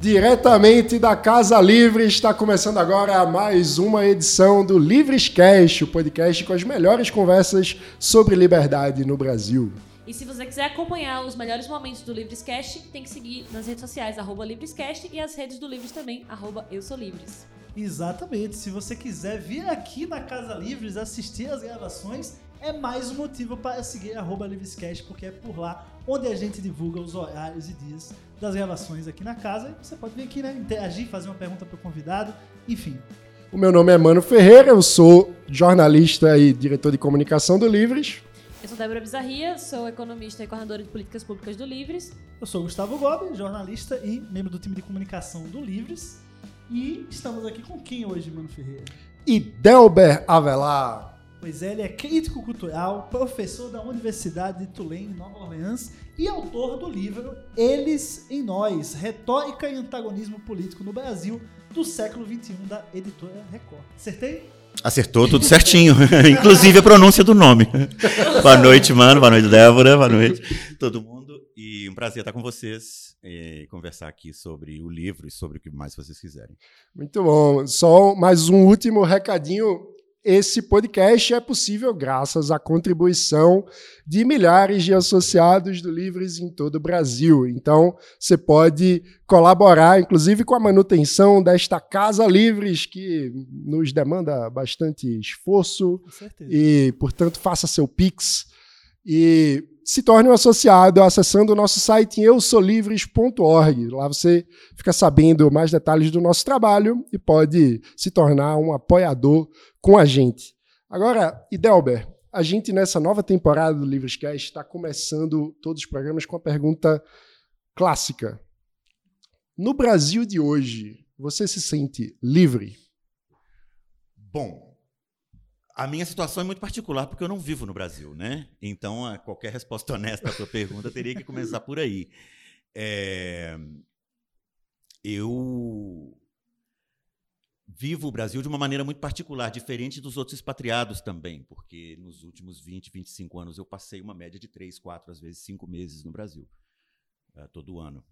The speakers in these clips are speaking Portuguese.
Diretamente da Casa Livre, está começando agora mais uma edição do Livrescast, o podcast com as melhores conversas sobre liberdade no Brasil. E se você quiser acompanhar os melhores momentos do Livrescast, tem que seguir nas redes sociais, arroba Livrescast, e as redes do Livres também, arroba Eu Sou Livres. Exatamente. Se você quiser vir aqui na Casa Livres assistir as gravações, é mais um motivo para seguir arroba Livrescast, porque é por lá onde a gente divulga os horários e dias das gravações aqui na casa. E você pode vir aqui, né, interagir, fazer uma pergunta para o convidado, enfim. O meu nome é Mano Ferreira, eu sou jornalista e diretor de comunicação do Livres. Eu sou Débora Bizarria, sou economista e coordenadora de políticas públicas do Livres. Eu sou Gustavo Gobi, jornalista e membro do time de comunicação do Livres. E estamos aqui com quem hoje, Mano Ferreira? E Delber Avelar. Pois é, ele é crítico cultural, professor da Universidade de Tulane, Nova Orleans, e autor do livro Eles em Nós: Retórica e Antagonismo Político no Brasil do século XXI, da editora Record. Acertei? Acertou tudo certinho, inclusive a pronúncia do nome. boa noite, mano. Boa noite, Débora. Boa noite, todo mundo. E um prazer estar com vocês e conversar aqui sobre o livro e sobre o que mais vocês quiserem. Muito bom. Só mais um último recadinho esse podcast é possível graças à contribuição de milhares de associados do Livres em todo o Brasil. Então, você pode colaborar, inclusive, com a manutenção desta Casa Livres, que nos demanda bastante esforço. E, portanto, faça seu Pix. E se torne um associado acessando o nosso site eusolivres.org. Lá você fica sabendo mais detalhes do nosso trabalho e pode se tornar um apoiador com a gente. Agora, Idelber, a gente nessa nova temporada do Livrescast está começando todos os programas com a pergunta clássica. No Brasil de hoje, você se sente livre? Bom, a minha situação é muito particular porque eu não vivo no Brasil, né? Então, qualquer resposta honesta à tua pergunta teria que começar por aí. É... Eu vivo o Brasil de uma maneira muito particular, diferente dos outros expatriados também, porque nos últimos 20, 25 anos eu passei uma média de 3, 4, às vezes 5 meses no Brasil, uh, todo ano.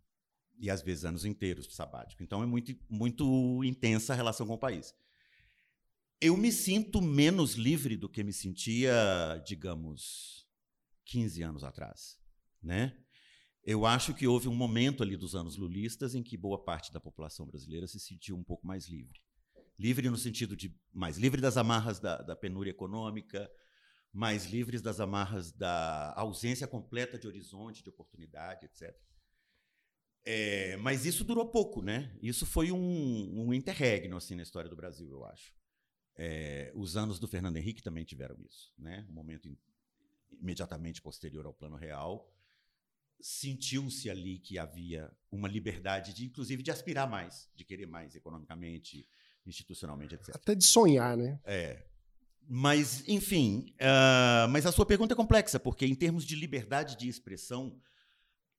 E às vezes anos inteiros sabático. Então é muito, muito intensa a relação com o país eu me sinto menos livre do que me sentia, digamos, 15 anos atrás, né? Eu acho que houve um momento ali dos anos lulistas em que boa parte da população brasileira se sentiu um pouco mais livre. Livre no sentido de mais livre das amarras da, da penúria econômica, mais livres das amarras da ausência completa de horizonte, de oportunidade, etc. É, mas isso durou pouco, né? Isso foi um, um interregno assim na história do Brasil, eu acho. É, os anos do Fernando Henrique também tiveram isso, né? Um momento imediatamente posterior ao Plano Real, sentiu-se ali que havia uma liberdade de, inclusive, de aspirar mais, de querer mais economicamente, institucionalmente, etc. Até de sonhar, né? É. Mas, enfim, uh, mas a sua pergunta é complexa, porque em termos de liberdade de expressão,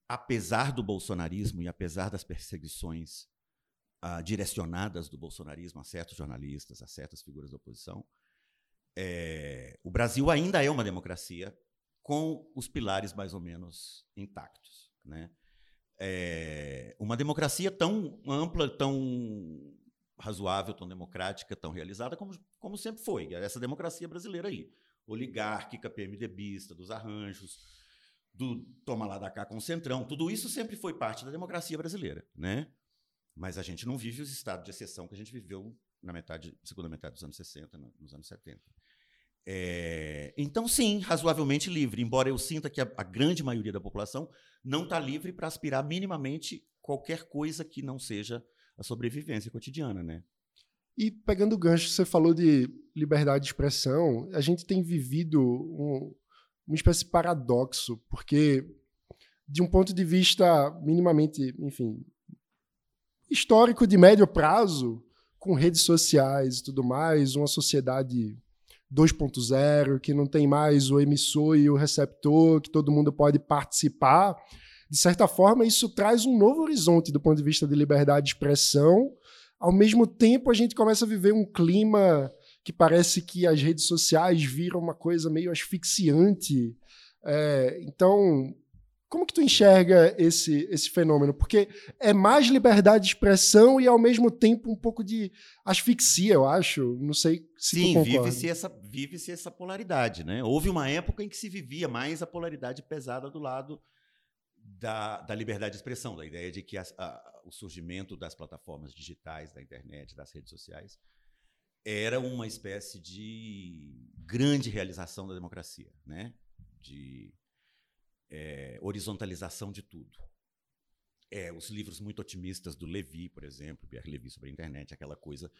apesar do bolsonarismo e apesar das perseguições uh, direcionadas do bolsonarismo a certos jornalistas, a certas figuras da oposição, é, o Brasil ainda é uma democracia com os pilares mais ou menos intactos. Né? É, uma democracia tão ampla, tão razoável, tão democrática, tão realizada como, como sempre foi. Essa democracia brasileira aí. Oligárquica, PMDBista, dos arranjos, do toma lá da cá com o centrão. Tudo isso sempre foi parte da democracia brasileira. Né? Mas a gente não vive os estados de exceção que a gente viveu na metade, segunda metade dos anos 60, nos anos 70. É, então, sim, razoavelmente livre, embora eu sinta que a, a grande maioria da população não está livre para aspirar minimamente qualquer coisa que não seja a sobrevivência cotidiana, né? E pegando o gancho, você falou de liberdade de expressão, a gente tem vivido um, uma espécie de paradoxo, porque de um ponto de vista minimamente, enfim, histórico de médio prazo, com redes sociais e tudo mais, uma sociedade 2.0, que não tem mais o emissor e o receptor, que todo mundo pode participar. De certa forma, isso traz um novo horizonte do ponto de vista de liberdade de expressão. Ao mesmo tempo, a gente começa a viver um clima que parece que as redes sociais viram uma coisa meio asfixiante. É, então, Como que tu enxerga esse, esse fenômeno? Porque é mais liberdade de expressão e, ao mesmo tempo, um pouco de asfixia, eu acho. Não sei se Sim, vive-se essa, vive essa polaridade. Né? Houve uma época em que se vivia mais a polaridade pesada do lado da, da liberdade de expressão, da ideia de que a, o surgimento das plataformas digitais, da internet, das redes sociais, era uma espécie de grande realização da democracia, né? de é, horizontalização de tudo. É, os livros muito otimistas do Levi, por exemplo, Pierre Levi sobre a internet, aquela coisa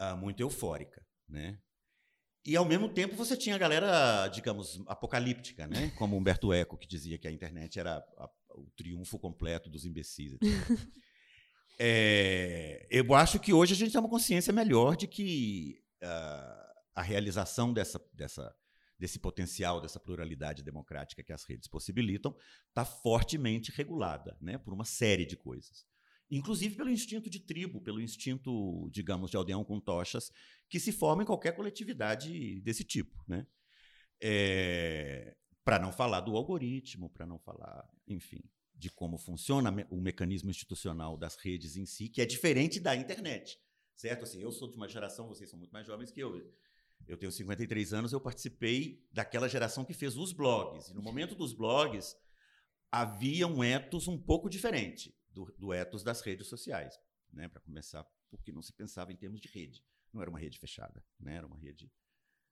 uh, muito eufórica, né? E ao mesmo tempo você tinha a galera, digamos, apocalíptica, né? Como Humberto Eco que dizia que a internet era a, o triunfo completo dos imbecis. é, eu acho que hoje a gente tem uma consciência melhor de que uh, a realização dessa, dessa desse potencial, dessa pluralidade democrática que as redes possibilitam, está fortemente regulada né, por uma série de coisas. Inclusive pelo instinto de tribo, pelo instinto, digamos, de aldeão com tochas, que se forma em qualquer coletividade desse tipo. Né? É, para não falar do algoritmo, para não falar, enfim, de como funciona o mecanismo institucional das redes em si, que é diferente da internet. Certo? Assim, eu sou de uma geração, vocês são muito mais jovens que eu eu tenho 53 anos, eu participei daquela geração que fez os blogs. E no momento dos blogs, havia um ethos um pouco diferente do, do ethos das redes sociais. Né? Para começar, porque não se pensava em termos de rede. Não era uma rede fechada, né? era uma rede,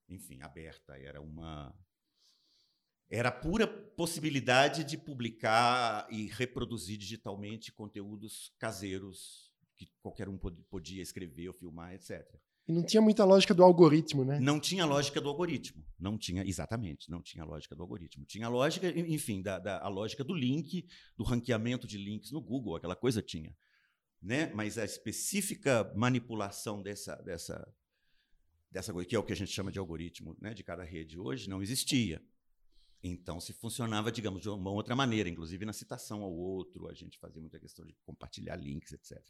enfim, aberta. Era uma. Era pura possibilidade de publicar e reproduzir digitalmente conteúdos caseiros que qualquer um podia escrever ou filmar, etc. E não tinha muita lógica do algoritmo, né? Não tinha lógica do algoritmo. Não tinha, exatamente, não tinha lógica do algoritmo. Tinha lógica, enfim, da, da, a lógica do link, do ranqueamento de links no Google, aquela coisa tinha. Né? Mas a específica manipulação dessa, dessa, dessa coisa, que é o que a gente chama de algoritmo né, de cada rede hoje, não existia. Então, se funcionava, digamos, de uma outra maneira, inclusive na citação ao outro, a gente fazia muita questão de compartilhar links, etc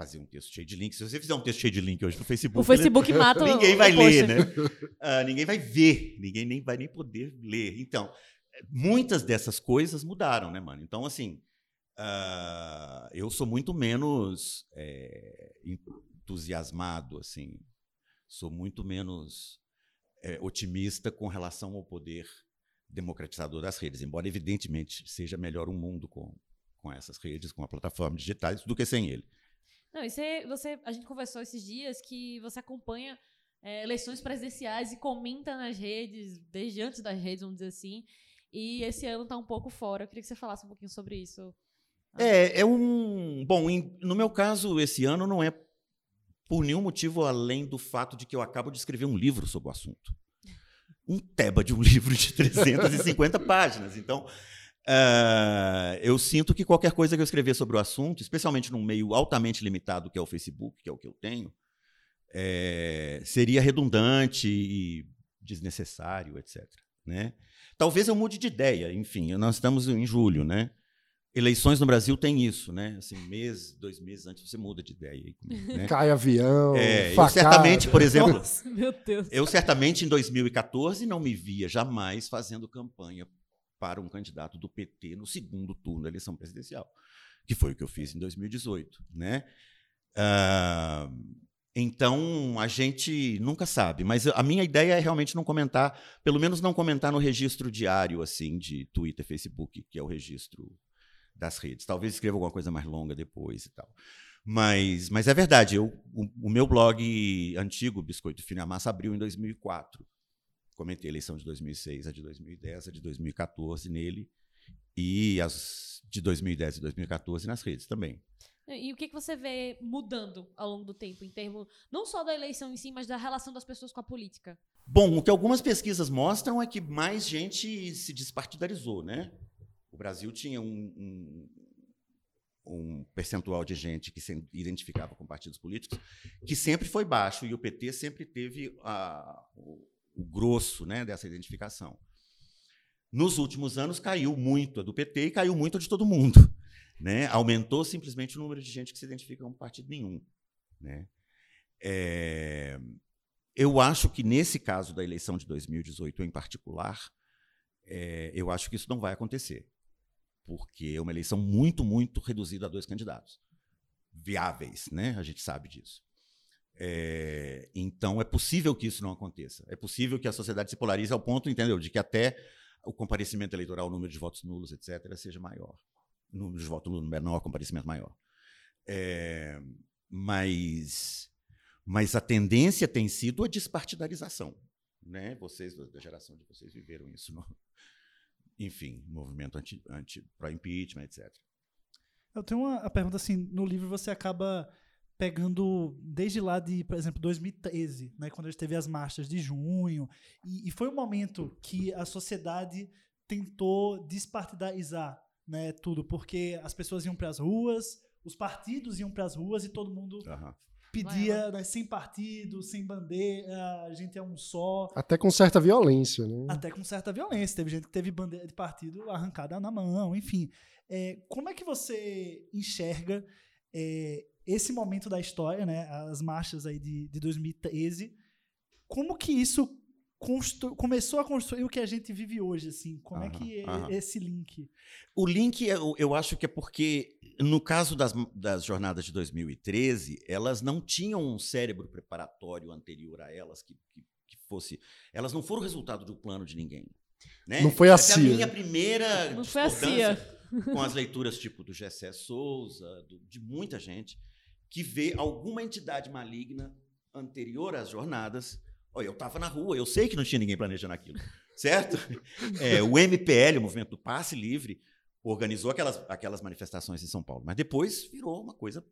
fazer um texto cheio de links. Se você fizer um texto cheio de link hoje no Facebook, o Facebook né, mata ninguém vai ler, né? Uh, ninguém vai ver, ninguém nem vai nem poder ler. Então, muitas dessas coisas mudaram, né, mano? Então, assim, uh, eu sou muito menos é, entusiasmado, assim, sou muito menos é, otimista com relação ao poder democratizador das redes, embora evidentemente seja melhor um mundo com, com essas redes, com a plataforma digitais, do que sem ele. Não, e você, você, a gente conversou esses dias que você acompanha é, eleições presidenciais e comenta nas redes, desde antes das redes, vamos dizer assim. E esse ano está um pouco fora. Eu queria que você falasse um pouquinho sobre isso. É, é um. Bom, em, no meu caso, esse ano não é por nenhum motivo além do fato de que eu acabo de escrever um livro sobre o assunto. Um teba de um livro de 350 páginas. Então, Uh, eu sinto que qualquer coisa que eu escrever sobre o assunto, especialmente num meio altamente limitado que é o Facebook, que é o que eu tenho, é, seria redundante e desnecessário, etc. Né? Talvez eu mude de ideia, enfim, nós estamos em julho, né? Eleições no Brasil tem isso, né? Assim, mês, dois meses antes você muda de ideia. Né? Cai avião, é, eu certamente, por exemplo, Nossa, meu Deus. eu certamente em 2014 não me via jamais fazendo campanha para um candidato do PT no segundo turno da eleição presidencial, que foi o que eu fiz em 2018. Né? Uh, então, a gente nunca sabe, mas a minha ideia é realmente não comentar, pelo menos não comentar no registro diário assim de Twitter, Facebook, que é o registro das redes. Talvez escreva alguma coisa mais longa depois e tal. Mas, mas é verdade, eu, o, o meu blog antigo, Biscoito Fino e Massa, abriu em 2004 comentei a eleição de 2006, a de 2010, a de 2014 nele e as de 2010 e 2014 nas redes também. E o que, que você vê mudando ao longo do tempo, em termos não só da eleição em si, mas da relação das pessoas com a política? Bom, o que algumas pesquisas mostram é que mais gente se despartidarizou, né? O Brasil tinha um, um, um percentual de gente que se identificava com partidos políticos que sempre foi baixo e o PT sempre teve a, o grosso né, dessa identificação. Nos últimos anos caiu muito a do PT e caiu muito a de todo mundo. Né? Aumentou simplesmente o número de gente que se identifica com partido nenhum. Né? É, eu acho que nesse caso da eleição de 2018 em particular, é, eu acho que isso não vai acontecer. porque é uma eleição muito, muito reduzida a dois candidatos viáveis, né? A gente sabe disso. É, então é possível que isso não aconteça. É possível que a sociedade se polarize ao ponto, entendeu, de que até o comparecimento eleitoral, o número de votos nulos, etc., seja maior. O número de votos nulos menor, comparecimento maior. É, mas, mas a tendência tem sido a despartidarização. Né? Vocês, da geração de vocês, viveram isso. No, enfim, movimento anti, anti, impeachment etc. Eu tenho uma pergunta assim, no livro você acaba pegando desde lá de, por exemplo, 2013, né, quando a gente teve as marchas de junho, e, e foi um momento que a sociedade tentou despartidarizar né, tudo, porque as pessoas iam para as ruas, os partidos iam para as ruas e todo mundo uhum. pedia né, sem partido, sem bandeira, a gente é um só. Até com certa violência, né? Até com certa violência. Teve gente que teve bandeira de partido arrancada na mão, enfim. É, como é que você enxerga é, esse momento da história, né, as marchas aí de, de 2013, como que isso começou a construir o que a gente vive hoje, assim? Como é que é esse link? O link, eu, eu acho que é porque, no caso das, das jornadas de 2013, elas não tinham um cérebro preparatório anterior a elas que, que, que fosse... Elas não foram resultado do plano de ninguém. Né? Não foi a CIA. É a minha primeira não foi a CIA. com as leituras tipo do Gessé Souza, do, de muita gente, que vê alguma entidade maligna anterior às jornadas. Olha, eu estava na rua, eu sei que não tinha ninguém planejando aquilo, certo? É, o MPL, o Movimento do Passe Livre, organizou aquelas, aquelas manifestações em São Paulo, mas depois virou uma coisa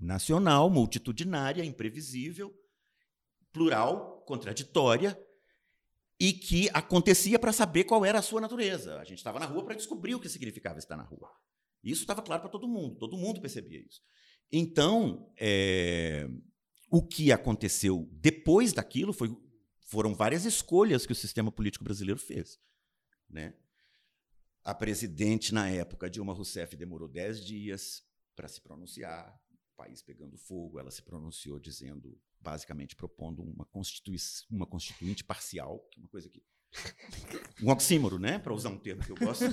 nacional, multitudinária, imprevisível, plural, contraditória, e que acontecia para saber qual era a sua natureza. A gente estava na rua para descobrir o que significava estar na rua. Isso estava claro para todo mundo, todo mundo percebia isso. Então, é, o que aconteceu depois daquilo foi, foram várias escolhas que o sistema político brasileiro fez. Né? A presidente, na época, Dilma Rousseff, demorou dez dias para se pronunciar, o país pegando fogo. Ela se pronunciou dizendo, basicamente, propondo uma, constitui uma constituinte parcial, que é uma coisa que. Um oxímoro, né? Para usar um termo que eu gosto.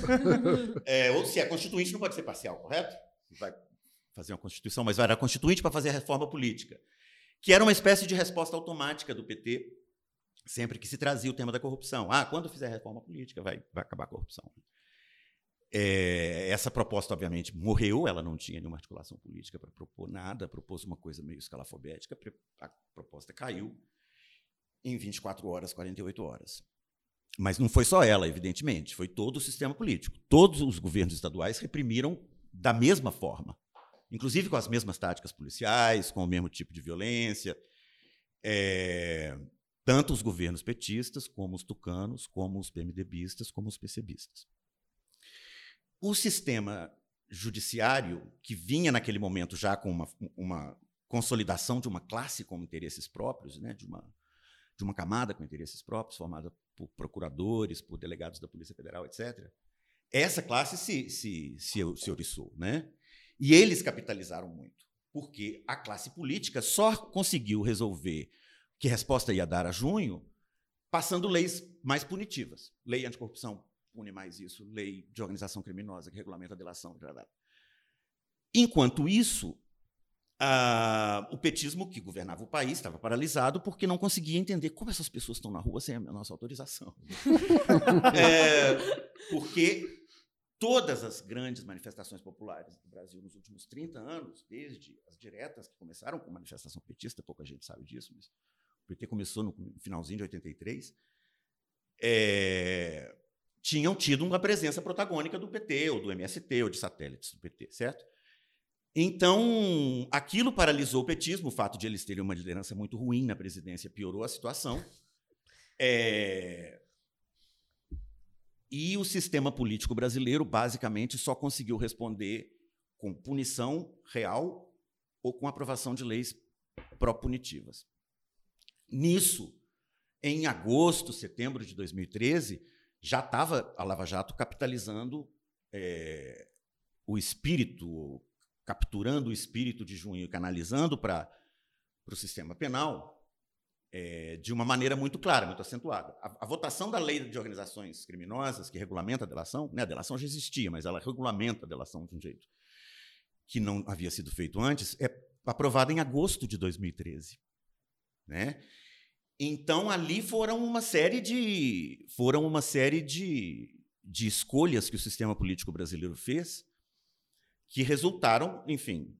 É, ou se é constituinte, não pode ser parcial, correto? Vai fazer uma Constituição, mas era constituinte para fazer a reforma política, que era uma espécie de resposta automática do PT sempre que se trazia o tema da corrupção. Ah, quando fizer a reforma política, vai, vai acabar a corrupção. É, essa proposta, obviamente, morreu, ela não tinha nenhuma articulação política para propor nada, propôs uma coisa meio escalafobética, a proposta caiu em 24 horas, 48 horas. Mas não foi só ela, evidentemente, foi todo o sistema político. Todos os governos estaduais reprimiram da mesma forma inclusive com as mesmas táticas policiais, com o mesmo tipo de violência. É, tanto os governos petistas, como os tucanos, como os PMDBistas, como os PCBistas. O sistema judiciário, que vinha naquele momento já com uma, uma consolidação de uma classe com interesses próprios, né, de, uma, de uma camada com interesses próprios, formada por procuradores, por delegados da Polícia Federal, etc., essa classe se, se, se, se oriçou. Né? E eles capitalizaram muito, porque a classe política só conseguiu resolver que resposta ia dar a junho passando leis mais punitivas. Lei anticorrupção pune mais isso, lei de organização criminosa que regulamenta a delação. Enquanto isso, o petismo que governava o país estava paralisado porque não conseguia entender como essas pessoas estão na rua sem a nossa autorização. é, porque todas as grandes manifestações populares do Brasil nos últimos 30 anos, desde as diretas, que começaram com manifestação petista, pouca gente sabe disso, mas o PT começou no finalzinho de 83, é, tinham tido uma presença protagônica do PT, ou do MST, ou de satélites do PT, certo? Então, aquilo paralisou o petismo, o fato de eles terem uma liderança muito ruim na presidência piorou a situação. É, e o sistema político brasileiro, basicamente, só conseguiu responder com punição real ou com aprovação de leis pró-punitivas. Nisso, em agosto, setembro de 2013, já estava a Lava Jato capitalizando é, o espírito, capturando o espírito de junho e canalizando para o sistema penal é, de uma maneira muito clara, muito acentuada. A, a, votação da lei de organizações criminosas, que regulamenta a delação, né, a delação já existia, mas ela regulamenta a delação de um jeito que não havia sido feito antes, é aprovada em agosto de 2013. Né? Então ali foram uma série de foram uma série de, de escolhas que o sistema político brasileiro fez que resultaram, enfim,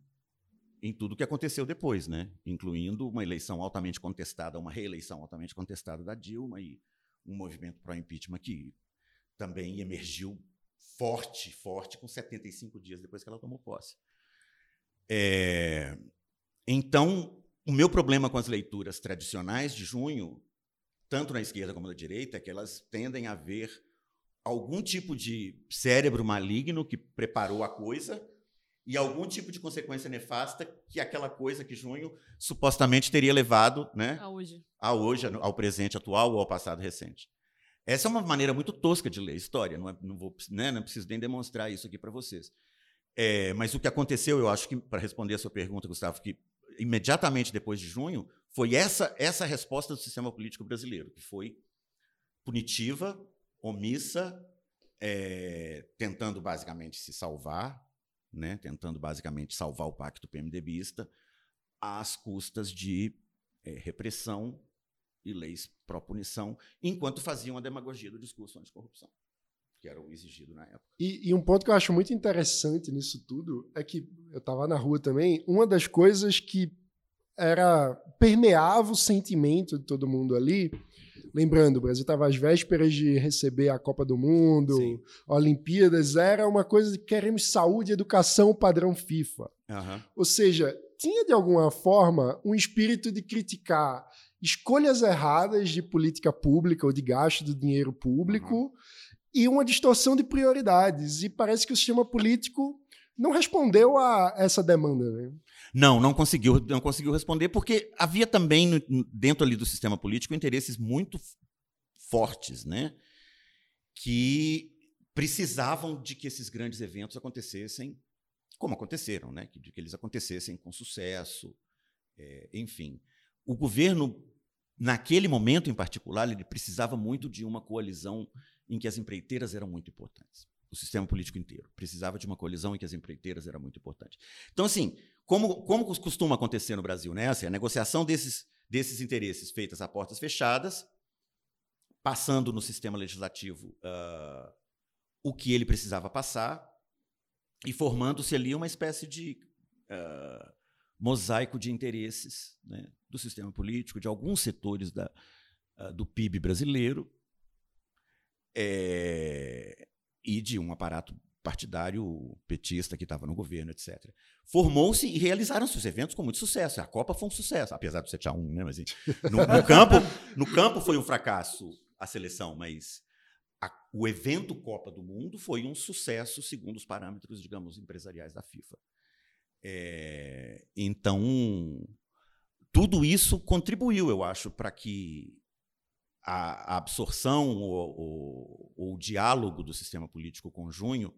em tudo que aconteceu depois, né? incluindo uma eleição altamente contestada, uma reeleição altamente contestada da Dilma e um movimento pró-impeachment que também emergiu forte, forte, com 75 dias depois que ela tomou posse. É, então, o meu problema com as leituras tradicionais de junho, tanto na esquerda como na direita, é que elas tendem a ver algum tipo de cérebro maligno que preparou a coisa e algum tipo de consequência nefasta que aquela coisa que junho supostamente teria levado né, a hoje, a hoje ao presente atual ou ao passado recente. Essa é uma maneira muito tosca de ler história, não, é, não, vou, né, não preciso nem demonstrar isso aqui para vocês. É, mas o que aconteceu, eu acho que, para responder a sua pergunta, Gustavo, que imediatamente depois de junho, foi essa, essa resposta do sistema político brasileiro, que foi punitiva, omissa, é, tentando basicamente se salvar, né, tentando basicamente salvar o pacto PMDBista às custas de é, repressão e leis pró-punição, enquanto faziam a demagogia do discurso anticorrupção, que era o exigido na época. E, e um ponto que eu acho muito interessante nisso tudo é que eu estava na rua também, uma das coisas que era permeava o sentimento de todo mundo ali Lembrando, o Brasil estava às vésperas de receber a Copa do Mundo, Sim. Olimpíadas, era uma coisa de queremos saúde educação padrão FIFA. Uhum. Ou seja, tinha de alguma forma um espírito de criticar escolhas erradas de política pública ou de gasto do dinheiro público uhum. E uma distorção de prioridades. E parece que o sistema político não respondeu a essa demanda. Né? Não, não conseguiu, não conseguiu responder, porque havia também, dentro ali do sistema político, interesses muito fortes, né? Que precisavam de que esses grandes eventos acontecessem como aconteceram, né? De que eles acontecessem com sucesso, é, enfim. O governo, naquele momento em particular, ele precisava muito de uma coalizão em que as empreiteiras eram muito importantes o sistema político inteiro. Precisava de uma colisão em que as empreiteiras era muito importante. Então, assim, como, como costuma acontecer no Brasil, né? Assim, a negociação desses, desses interesses feitas a portas fechadas, passando no sistema legislativo uh, o que ele precisava passar e formando-se ali uma espécie de uh, mosaico de interesses né, do sistema político, de alguns setores da, uh, do PIB brasileiro. É, e de um aparato partidário petista que estava no governo, etc. Formou-se e realizaram-se os eventos com muito sucesso. A Copa foi um sucesso, apesar do 7 a 1 né? Mas, no, no, campo, no campo foi um fracasso a seleção, mas a, o evento Copa do Mundo foi um sucesso segundo os parâmetros, digamos, empresariais da FIFA. É, então, tudo isso contribuiu, eu acho, para que a, absorção ou, ou, o diálogo do sistema político com Junho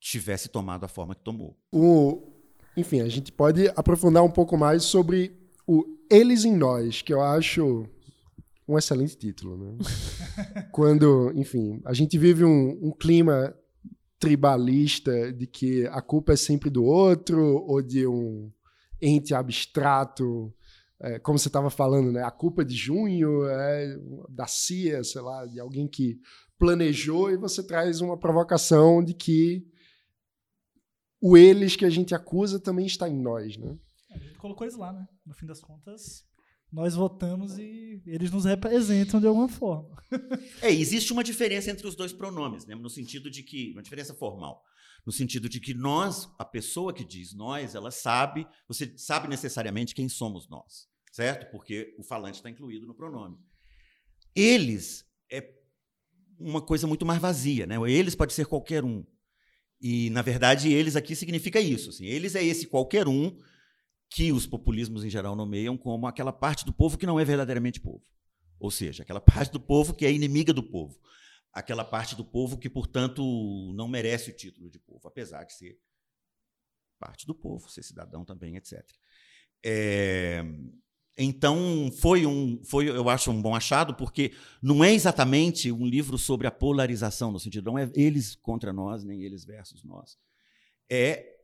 tivesse tomado a forma que tomou. O, enfim, a gente pode aprofundar um pouco mais sobre o Eles em Nós, que eu acho um excelente título. Né? Quando, enfim, a gente vive um, um clima tribalista de que a culpa é sempre do outro ou de um ente abstrato é, como você estava falando, né? A culpa de junho é da CIA, sei lá, de alguém que planejou e você traz uma provocação de que o eles que a gente acusa também está em nós, né? A gente colocou isso lá, né? No fim das contas, nós votamos e eles nos representam de alguma forma. é, existe uma diferença entre os dois pronomes, né? No sentido de que, uma diferença formal, no sentido de que nós, a pessoa que diz nós, ela sabe, você sabe necessariamente quem somos nós, certo? Porque o falante está incluído no pronome. Eles é uma coisa muito mais vazia, né? Eles pode ser qualquer um. E, na verdade, eles aqui significa isso. Assim, eles é esse qualquer um que os populismos em geral nomeiam como aquela parte do povo que não é verdadeiramente povo. Ou seja, aquela parte do povo que é inimiga do povo aquela parte do povo que, portanto, não merece o título de povo, apesar de ser parte do povo, ser cidadão também, etc. É, então foi um, foi, eu acho um bom achado, porque não é exatamente um livro sobre a polarização no sentido não é eles contra nós nem eles versus nós. É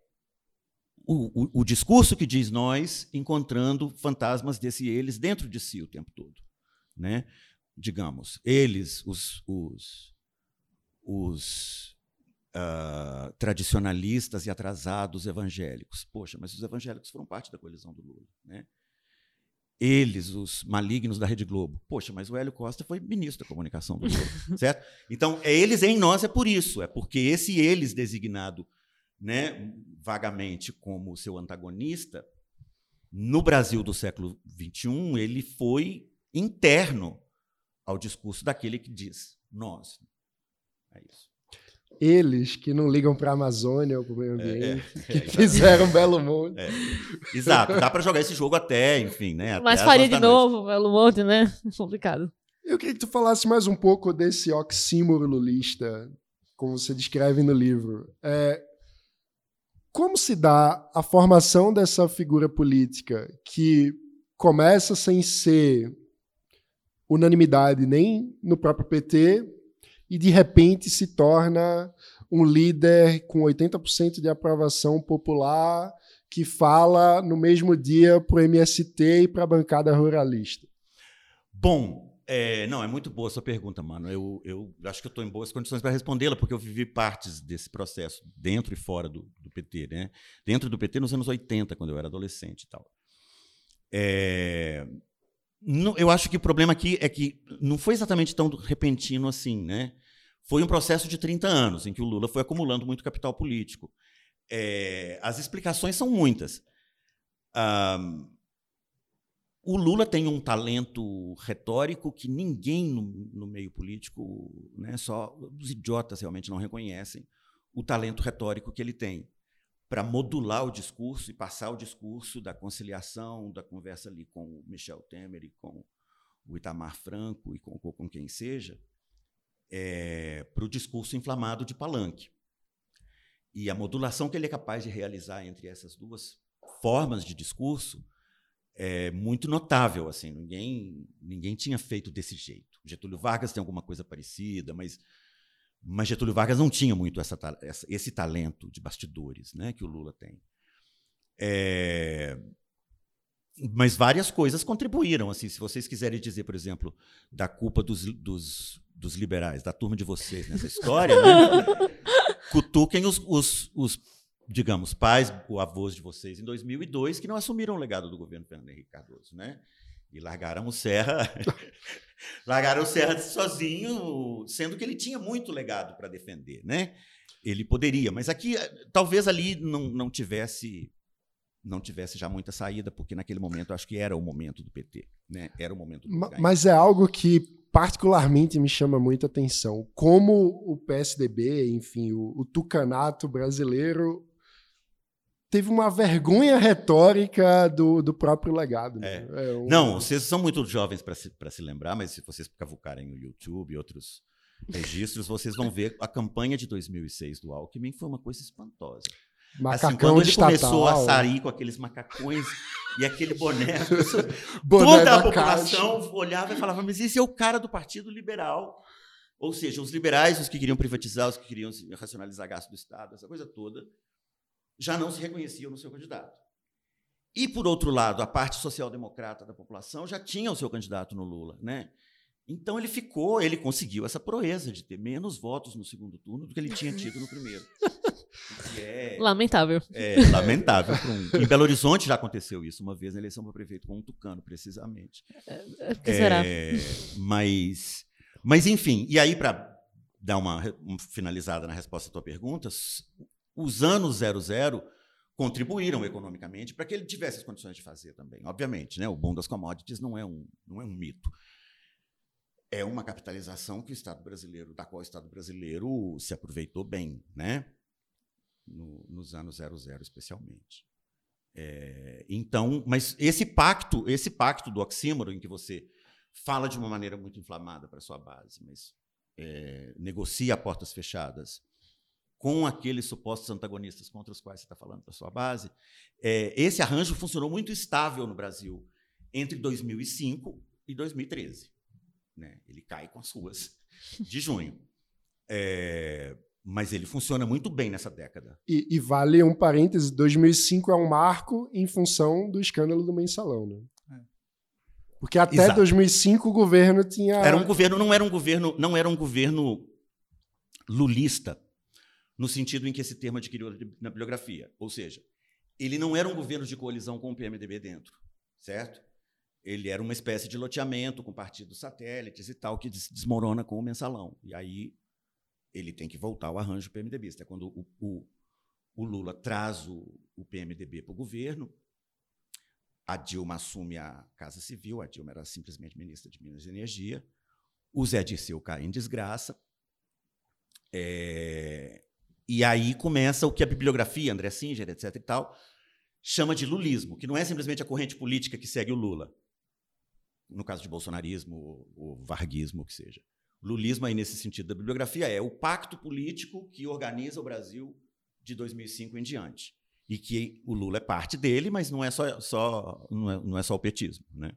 o, o, o discurso que diz nós encontrando fantasmas desse eles dentro de si o tempo todo, né? Digamos, eles, os, os, os uh, tradicionalistas e atrasados evangélicos. Poxa, mas os evangélicos foram parte da coalizão do Lula, né? eles, os malignos da Rede Globo. Poxa, mas o Hélio Costa foi ministro da comunicação do Lula, certo? Então, é eles em nós é por isso, é porque esse eles designado, né, vagamente como seu antagonista, no Brasil do século XXI, ele foi interno ao discurso daquele que diz nós. É isso eles que não ligam para a Amazônia ou para o meio ambiente, é, é, que fizeram Belo Monte. É. Exato, dá para jogar esse jogo até, enfim, né? Mas faria de novo Belo Monte, né? Complicado. Eu queria que tu falasse mais um pouco desse oxímoro lulista, como você descreve no livro. É, como se dá a formação dessa figura política que começa sem ser unanimidade nem no próprio PT, e de repente se torna um líder com 80% de aprovação popular que fala no mesmo dia para o MST e para a bancada ruralista? Bom, é, não, é muito boa a sua pergunta, mano. Eu, eu acho que eu estou em boas condições para respondê-la, porque eu vivi partes desse processo, dentro e fora do, do, PT. Né? Dentro do PT nos anos 80, quando eu era adolescente e tal. É, eu acho que o problema aqui é que não foi exatamente tão repentino assim, né? Foi um processo de 30 anos em que o Lula foi acumulando muito capital político. É, as explicações são muitas. O Lula tem um talento retórico que ninguém no, no, meio político, né, só os idiotas realmente não reconhecem o talento retórico que ele tem para modular o discurso e passar o discurso da conciliação, da conversa ali com o Michel Temer e com o Itamar Franco e com, com quem seja, é, para o discurso inflamado de Palanque. E a modulação que ele é capaz de realizar entre essas duas formas de discurso é muito notável. Assim, ninguém, ninguém tinha feito desse jeito. Getúlio Vargas tem alguma coisa parecida, mas, mas Getúlio Vargas não tinha muito essa, essa, esse talento de bastidores né, que o Lula tem. É, mas várias coisas contribuíram. Assim, se vocês quiserem dizer, por exemplo, da culpa dos, dos dos liberais, da turma de vocês nessa história, né? cutuquem os, os, os, digamos, pais ou avós de vocês em 2002 que não assumiram o legado do governo Fernando Henrique Cardoso, né? E largaram o Serra, largaram o Serra sozinho, sendo que ele tinha muito legado para defender, né? Ele poderia, mas aqui talvez ali não, não tivesse não tivesse já muita saída, porque naquele momento acho que era o momento do PT, né? Era o momento do Mas é algo que particularmente me chama muita atenção. Como o PSDB, enfim, o, o tucanato brasileiro teve uma vergonha retórica do, do próprio legado. Né? É. É um... Não, vocês são muito jovens para se, se lembrar, mas se vocês cavucarem no YouTube e outros registros, vocês vão ver a campanha de 2006 do Alckmin foi uma coisa espantosa. Macacão assim, quando ele estatal. começou a sair com aqueles macacões e aquele boné, boné toda a população caixa. olhava e falava, mas esse é o cara do Partido Liberal. Ou seja, os liberais, os que queriam privatizar, os que queriam racionalizar gasto do Estado, essa coisa toda, já não se reconheciam no seu candidato. E, por outro lado, a parte social-democrata da população já tinha o seu candidato no Lula. Né? Então ele ficou, ele conseguiu essa proeza de ter menos votos no segundo turno do que ele tinha tido no primeiro. É, lamentável. É, lamentável. Um, em Belo Horizonte já aconteceu isso uma vez na eleição para prefeito com um tucano, precisamente. É, é que será? É, mas, mas, enfim, e aí, para dar uma, uma, finalizada na resposta à tua pergunta, os anos 00 contribuíram economicamente para que ele tivesse as condições de fazer também. Obviamente, né? o boom das commodities não é um, não é um mito é uma capitalização que o Estado brasileiro, da qual o Estado brasileiro se aproveitou bem, né? No, nos anos 00 especialmente. É, então, mas esse pacto, esse pacto do oxímoro em que você fala de uma maneira muito inflamada para sua base, mas é, negocia a portas fechadas com aqueles supostos antagonistas contra os quais você está falando para sua base, é, esse arranjo funcionou muito estável no Brasil entre 2005 e 2013. Né? Ele cai com as ruas de junho. É, mas ele funciona muito bem nessa década. E, e, vale um parêntese: 2005 é um marco em função do escândalo do mensalão, né? É. Porque até Exato. 2005 o governo tinha. Era um governo, não era um governo, não era um governo lulista, no sentido em que esse termo adquiriu na bibliografia. Ou seja, ele não era um governo de coalizão com o PMDB dentro, certo? Ele era uma espécie de loteamento com partidos satélites e tal, que desmorona com o mensalão. E aí ele tem que voltar ao arranjo PMDBista. É quando o, o, o Lula traz o, o PMDB para o governo, a Dilma assume a Casa Civil, a Dilma era simplesmente ministra de Minas e Energia, o Zé Dirceu cai em desgraça, é, e aí começa o que a bibliografia, André Singer, etc. e tal, chama de lulismo, que não é simplesmente a corrente política que segue o Lula, no caso de bolsonarismo ou varguismo, o que seja. Lulismo aí nesse sentido da bibliografia é o pacto político que organiza o Brasil de 2005 em diante e que o Lula é parte dele, mas não é só, só não, é, não é só o petismo, né?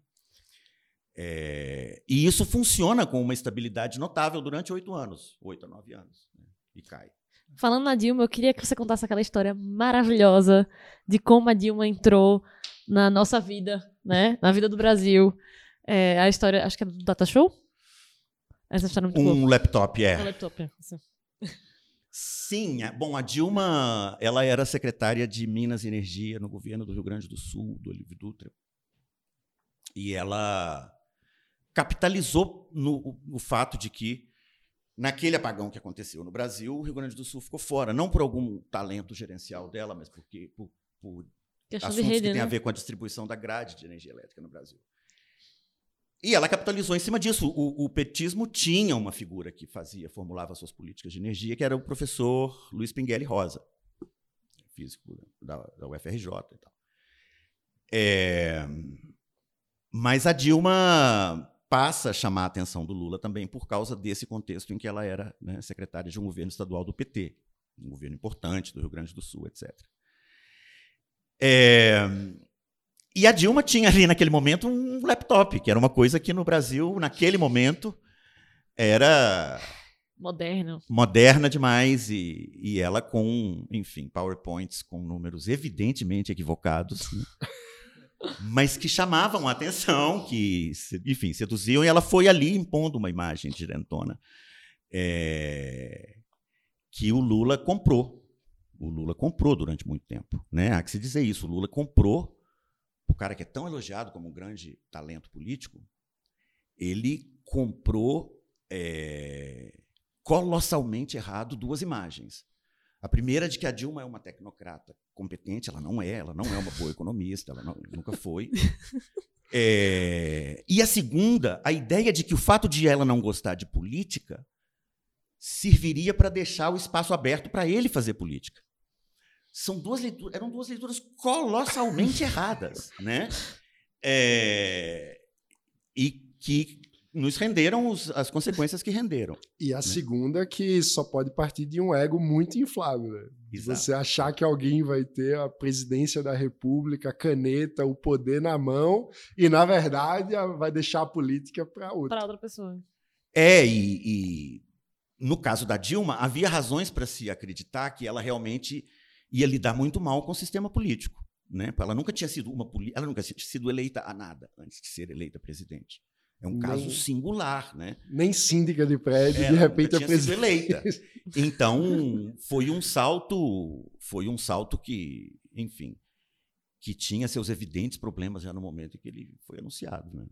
É, e isso funciona com uma estabilidade notável durante oito anos, oito a nove anos, né? e cai. Falando na Dilma, eu queria que você contasse aquela história maravilhosa de como a Dilma entrou na nossa vida, né? Na vida do Brasil. É, a história, acho que é do Data Show? Essa história é muito Um boa. laptop, é. Um laptop, é. Sim, bom, a Dilma, ela era secretária de Minas e Energia no governo do Rio Grande do Sul, do Olívio Dutra. E ela capitalizou no, o fato de que naquele apagão que aconteceu no Brasil, o Rio Grande do Sul ficou fora, não por algum talento gerencial dela, mas porque por, por assuntos rede, que têm né? a ver com a distribuição da grade de energia elétrica no Brasil. E ela capitalizou em cima disso. O, o, petismo tinha uma figura que fazia, formulava suas políticas de energia, que era o professor Luiz Pinguelli Rosa, físico da, da UFRJ e tal. É, mas a Dilma passa a chamar a atenção do Lula também por causa desse contexto em que ela era né, secretária de um governo estadual do PT, um governo importante do Rio Grande do Sul, etc. É, e a Dilma tinha ali naquele momento um laptop, que era uma coisa que no Brasil, naquele momento, era. Moderno. Moderna demais. E, e ela com, enfim, PowerPoints com números evidentemente equivocados. Né? mas que chamavam a atenção, que, enfim, seduziam, e ela foi ali impondo uma imagem direntona é, que o Lula comprou. O Lula comprou durante muito tempo. Né? Há que se dizer isso. O Lula comprou o cara que é tão elogiado como um grande talento político, ele comprou é, colossalmente errado duas imagens. A primeira de que a Dilma é uma tecnocrata competente, ela não é, ela não é uma boa economista, ela não, nunca foi. É, e a segunda, a ideia de que o fato de ela não gostar de política serviria para deixar o espaço aberto para ele fazer política são duas leituras, eram duas leituras colossalmente erradas, né? É, e que nos renderam os, as consequências que renderam. E a né? segunda que só pode partir de um ego muito inflado, né? Você achar que alguém vai ter a presidência da república, a caneta, o poder na mão e na verdade vai deixar a política para outra. Para outra pessoa. É, e, e no caso da Dilma, havia razões para se acreditar que ela realmente ia lidar muito mal com o sistema político. Né? Ela nunca tinha sido uma ela nunca tinha sido eleita a nada antes de ser eleita presidente. É um nem, caso singular, né? Nem síndica de prédio, é, de repente é presidente. eleita. Então, foi um salto, foi um salto que, enfim, que tinha seus evidentes problemas já no momento em que ele foi anunciado, né?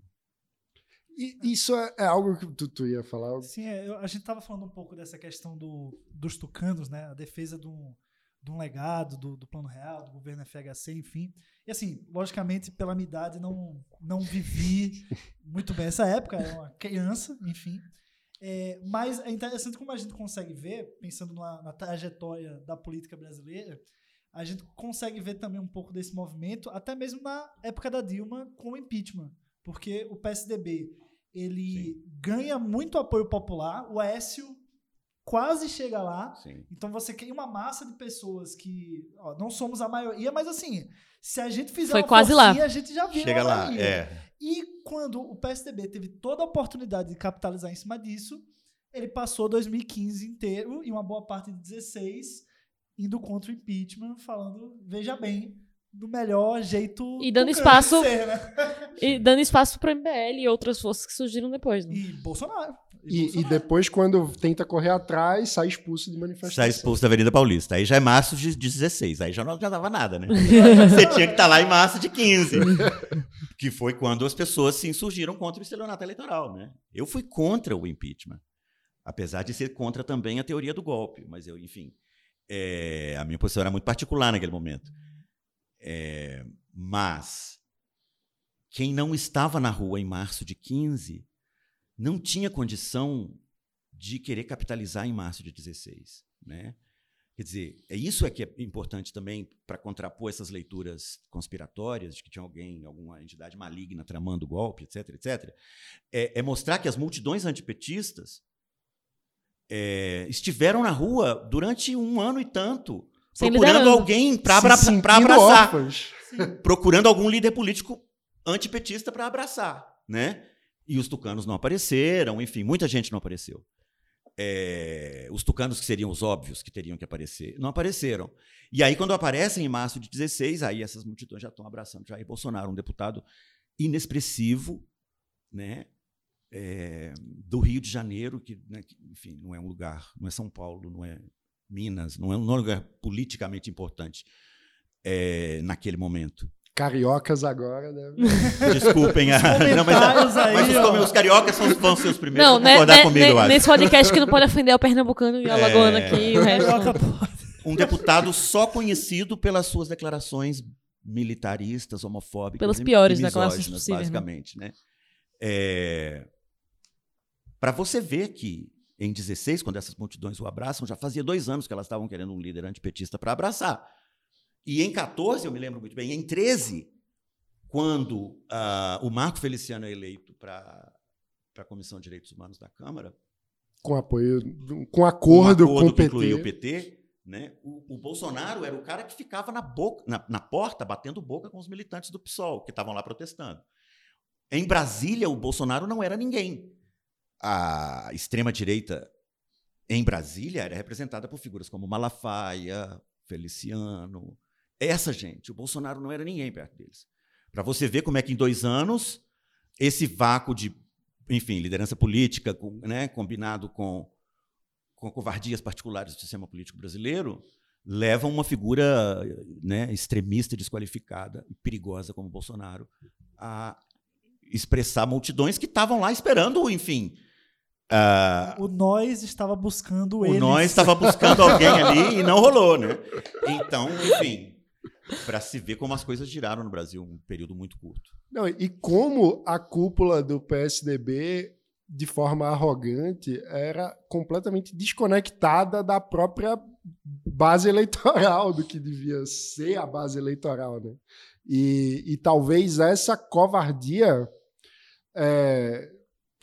E isso é, é, algo que tu, tu ia falar? Sim, é, eu, a gente estava falando um pouco dessa questão do, dos tucanos, né? A defesa do, de um legado do, do Plano Real, do governo FHC, enfim. E assim, logicamente, pela minha idade, não, não vivi muito bem essa época, era uma criança, enfim. É, mas é interessante como a gente consegue ver, pensando na, na, trajetória da política brasileira, a gente consegue ver também um pouco desse movimento, até mesmo na época da Dilma, com o impeachment. Porque o PSDB ele Sim. ganha muito apoio popular, o Aécio quase chega lá. Sim. Então você cria uma massa de pessoas que ó, não somos a maioria, mas assim, se a gente fizer Foi uma quase lá. forcinha, a gente já vira Chega lá, é. E quando o PSDB teve toda a oportunidade de capitalizar em cima disso, ele passou 2015 inteiro e uma boa parte de 16 indo contra o impeachment, falando, veja bem, do melhor jeito E dando espaço- de ser, né? E dando espaço pro MBL e outras forças que surgiram depois, né? E Bolsonaro. E, e depois, quando tenta correr atrás, sai expulso de manifestação. Sai expulso da Avenida Paulista. Aí já é março de 16. Aí já não adiantava nada, né? Você tinha que estar lá em março de 15. que foi quando as pessoas se insurgiram contra o estelionato eleitoral, né? Eu fui contra o impeachment. Apesar de ser contra também a teoria do golpe. Mas eu, enfim, é, a minha posição era muito particular naquele momento. É, mas quem não estava na rua em março de 15 não tinha condição de querer capitalizar em março de 16, né? Quer dizer, é isso é que é importante também para contrapor essas leituras conspiratórias de que tinha alguém, alguma entidade maligna tramando o golpe, etc, etc. É, é mostrar que as multidões antipetistas é, estiveram na rua durante um ano e tanto, Sem procurando liderança. alguém para sentindo abraçar procurando algum líder político antipetista para abraçar, né? E os tucanos não apareceram, enfim, muita gente não apareceu. É, os tucanos que seriam os óbvios que teriam que aparecer, não apareceram. E aí, quando aparecem em março de 16, aí essas multidões já estão abraçando Jair Bolsonaro, um deputado inexpressivo, né? é, do Rio de Janeiro, que, né, que, enfim, não é um lugar, não é São Paulo, não é Minas, não é um lugar politicamente importante é, naquele momento. Cariocas agora, né? Desculpem a. Não, mas, aí, mas os, os cariocas são, vão ser os primeiros Não, né, concordar né, comigo, né, nesse podcast que não pode ofender o pernambucano e a alagoano É. aqui e o resto. Um deputado só conhecido pelas suas declarações militaristas, homofóbicas. Pelas piores declarações possíveis, né? Basicamente, né? Para você ver que em 16, quando essas multidões o abraçam, já fazia dois anos que elas estavam querendo um líder antipetista para abraçar. E em 14, eu me lembro muito bem, em 13, quando ah, o Marco Feliciano é eleito para a Comissão de Direitos Humanos da Câmara, Com apoio, com acordo, um com o que PT. incluía o PT, né? O, o Bolsonaro era o cara que ficava na, boca, na, na porta, batendo boca com os militantes do PSOL, que estavam lá protestando. Em Brasília, o Bolsonaro não era ninguém. A extrema-direita em Brasília era representada por figuras como Malafaia, Feliciano, essa gente. O Bolsonaro não era ninguém perto deles. Para você ver como é que em dois anos esse vácuo de, enfim, liderança política, né, combinado com com covardias particulares do sistema político brasileiro, levam uma figura né, extremista, desqualificada e perigosa como Bolsonaro a expressar multidões que estavam lá esperando, enfim. ah, O nós estava buscando o eles. nós estava buscando alguém ali e não rolou, né? Então, enfim, para se ver como as coisas giraram no Brasil um período muito curto. Não, e como a cúpula do PSDB, de forma arrogante, era completamente desconectada da própria base eleitoral, do que devia ser a base eleitoral. Né? E, e talvez essa covardia é,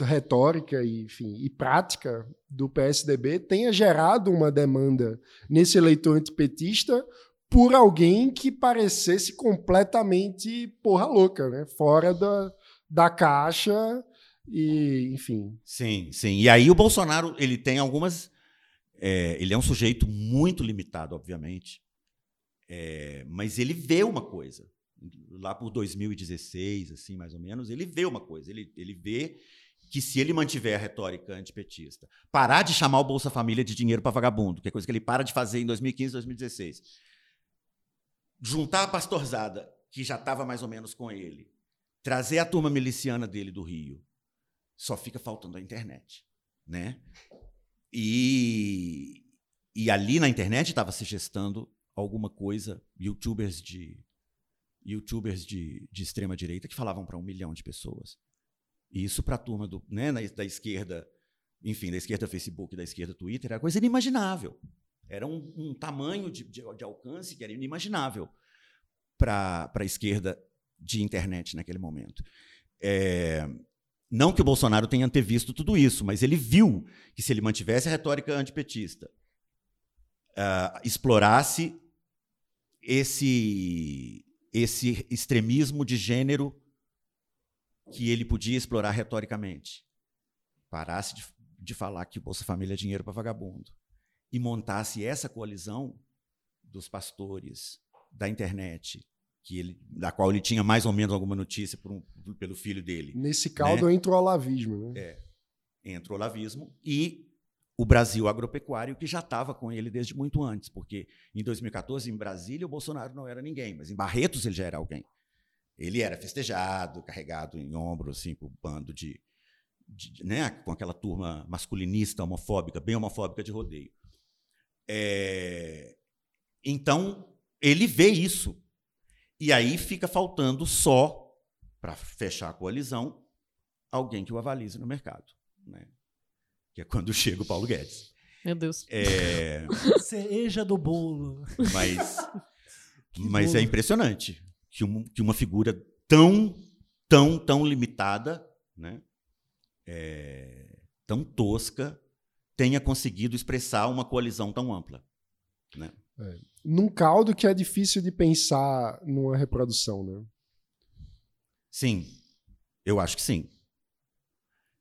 retórica e, enfim, e prática do PSDB tenha gerado uma demanda nesse eleitor antipetista por alguém que parecesse completamente porra louca, né? Fora da, da caixa e, enfim. Sim, sim. E aí o Bolsonaro, ele tem algumas. é, ele é um sujeito muito limitado, obviamente. É, mas ele vê uma coisa. Lá por 2016, assim, mais ou menos, ele vê uma coisa. Ele, ele vê que se ele mantiver a retórica antipetista, parar de chamar o Bolsa Família de dinheiro para vagabundo, que é coisa que ele para de fazer em 2015, 2016, juntar a pastorzada, que já estava mais ou menos com ele, trazer a turma miliciana dele do Rio, só fica faltando a internet, né? E, e ali na internet estava se gestando alguma coisa, youtubers de youtubers de, de extrema direita que falavam para um milhão de pessoas. E isso para a turma do, né, da esquerda, enfim, da esquerda Facebook, da esquerda Twitter, era coisa inimaginável. Era um, um tamanho de, de, de alcance que era inimaginável para a esquerda de internet naquele momento. É, não que o Bolsonaro tenha antevisto tudo isso, mas ele viu que se ele mantivesse a retórica antipetista, uh, explorasse esse, esse extremismo de gênero que ele podia explorar retoricamente, parasse de, de falar que Bolsa Família é dinheiro para vagabundo e montasse essa coalizão dos pastores, da internet, que ele, da qual ele tinha mais ou menos alguma notícia um, pelo filho dele. Nesse caldo né? entra o olavismo. Né? É, entra o olavismo e o Brasil agropecuário, que já estava com ele desde muito antes, porque em 2014, em Brasília, o Bolsonaro não era ninguém, mas em Barretos ele já era alguém. Ele era festejado, carregado em ombro, assim, por um bando de, de, né, com aquela turma masculinista, homofóbica, bem homofóbica de rodeio. É, então, ele vê isso. E aí fica faltando só, para fechar a coalizão, alguém que o avalize no mercado. Né? Que é quando chega o Paulo Guedes. Meu Deus. É... Cereja do bolo. Mas, mas é bolo. é impressionante que, um, que uma figura tão, tão, tão limitada, né? É, tão tosca, tenha conseguido expressar uma coalizão tão ampla. Né? É. Num caldo que é difícil de pensar numa reprodução, né? Sim, eu acho que sim.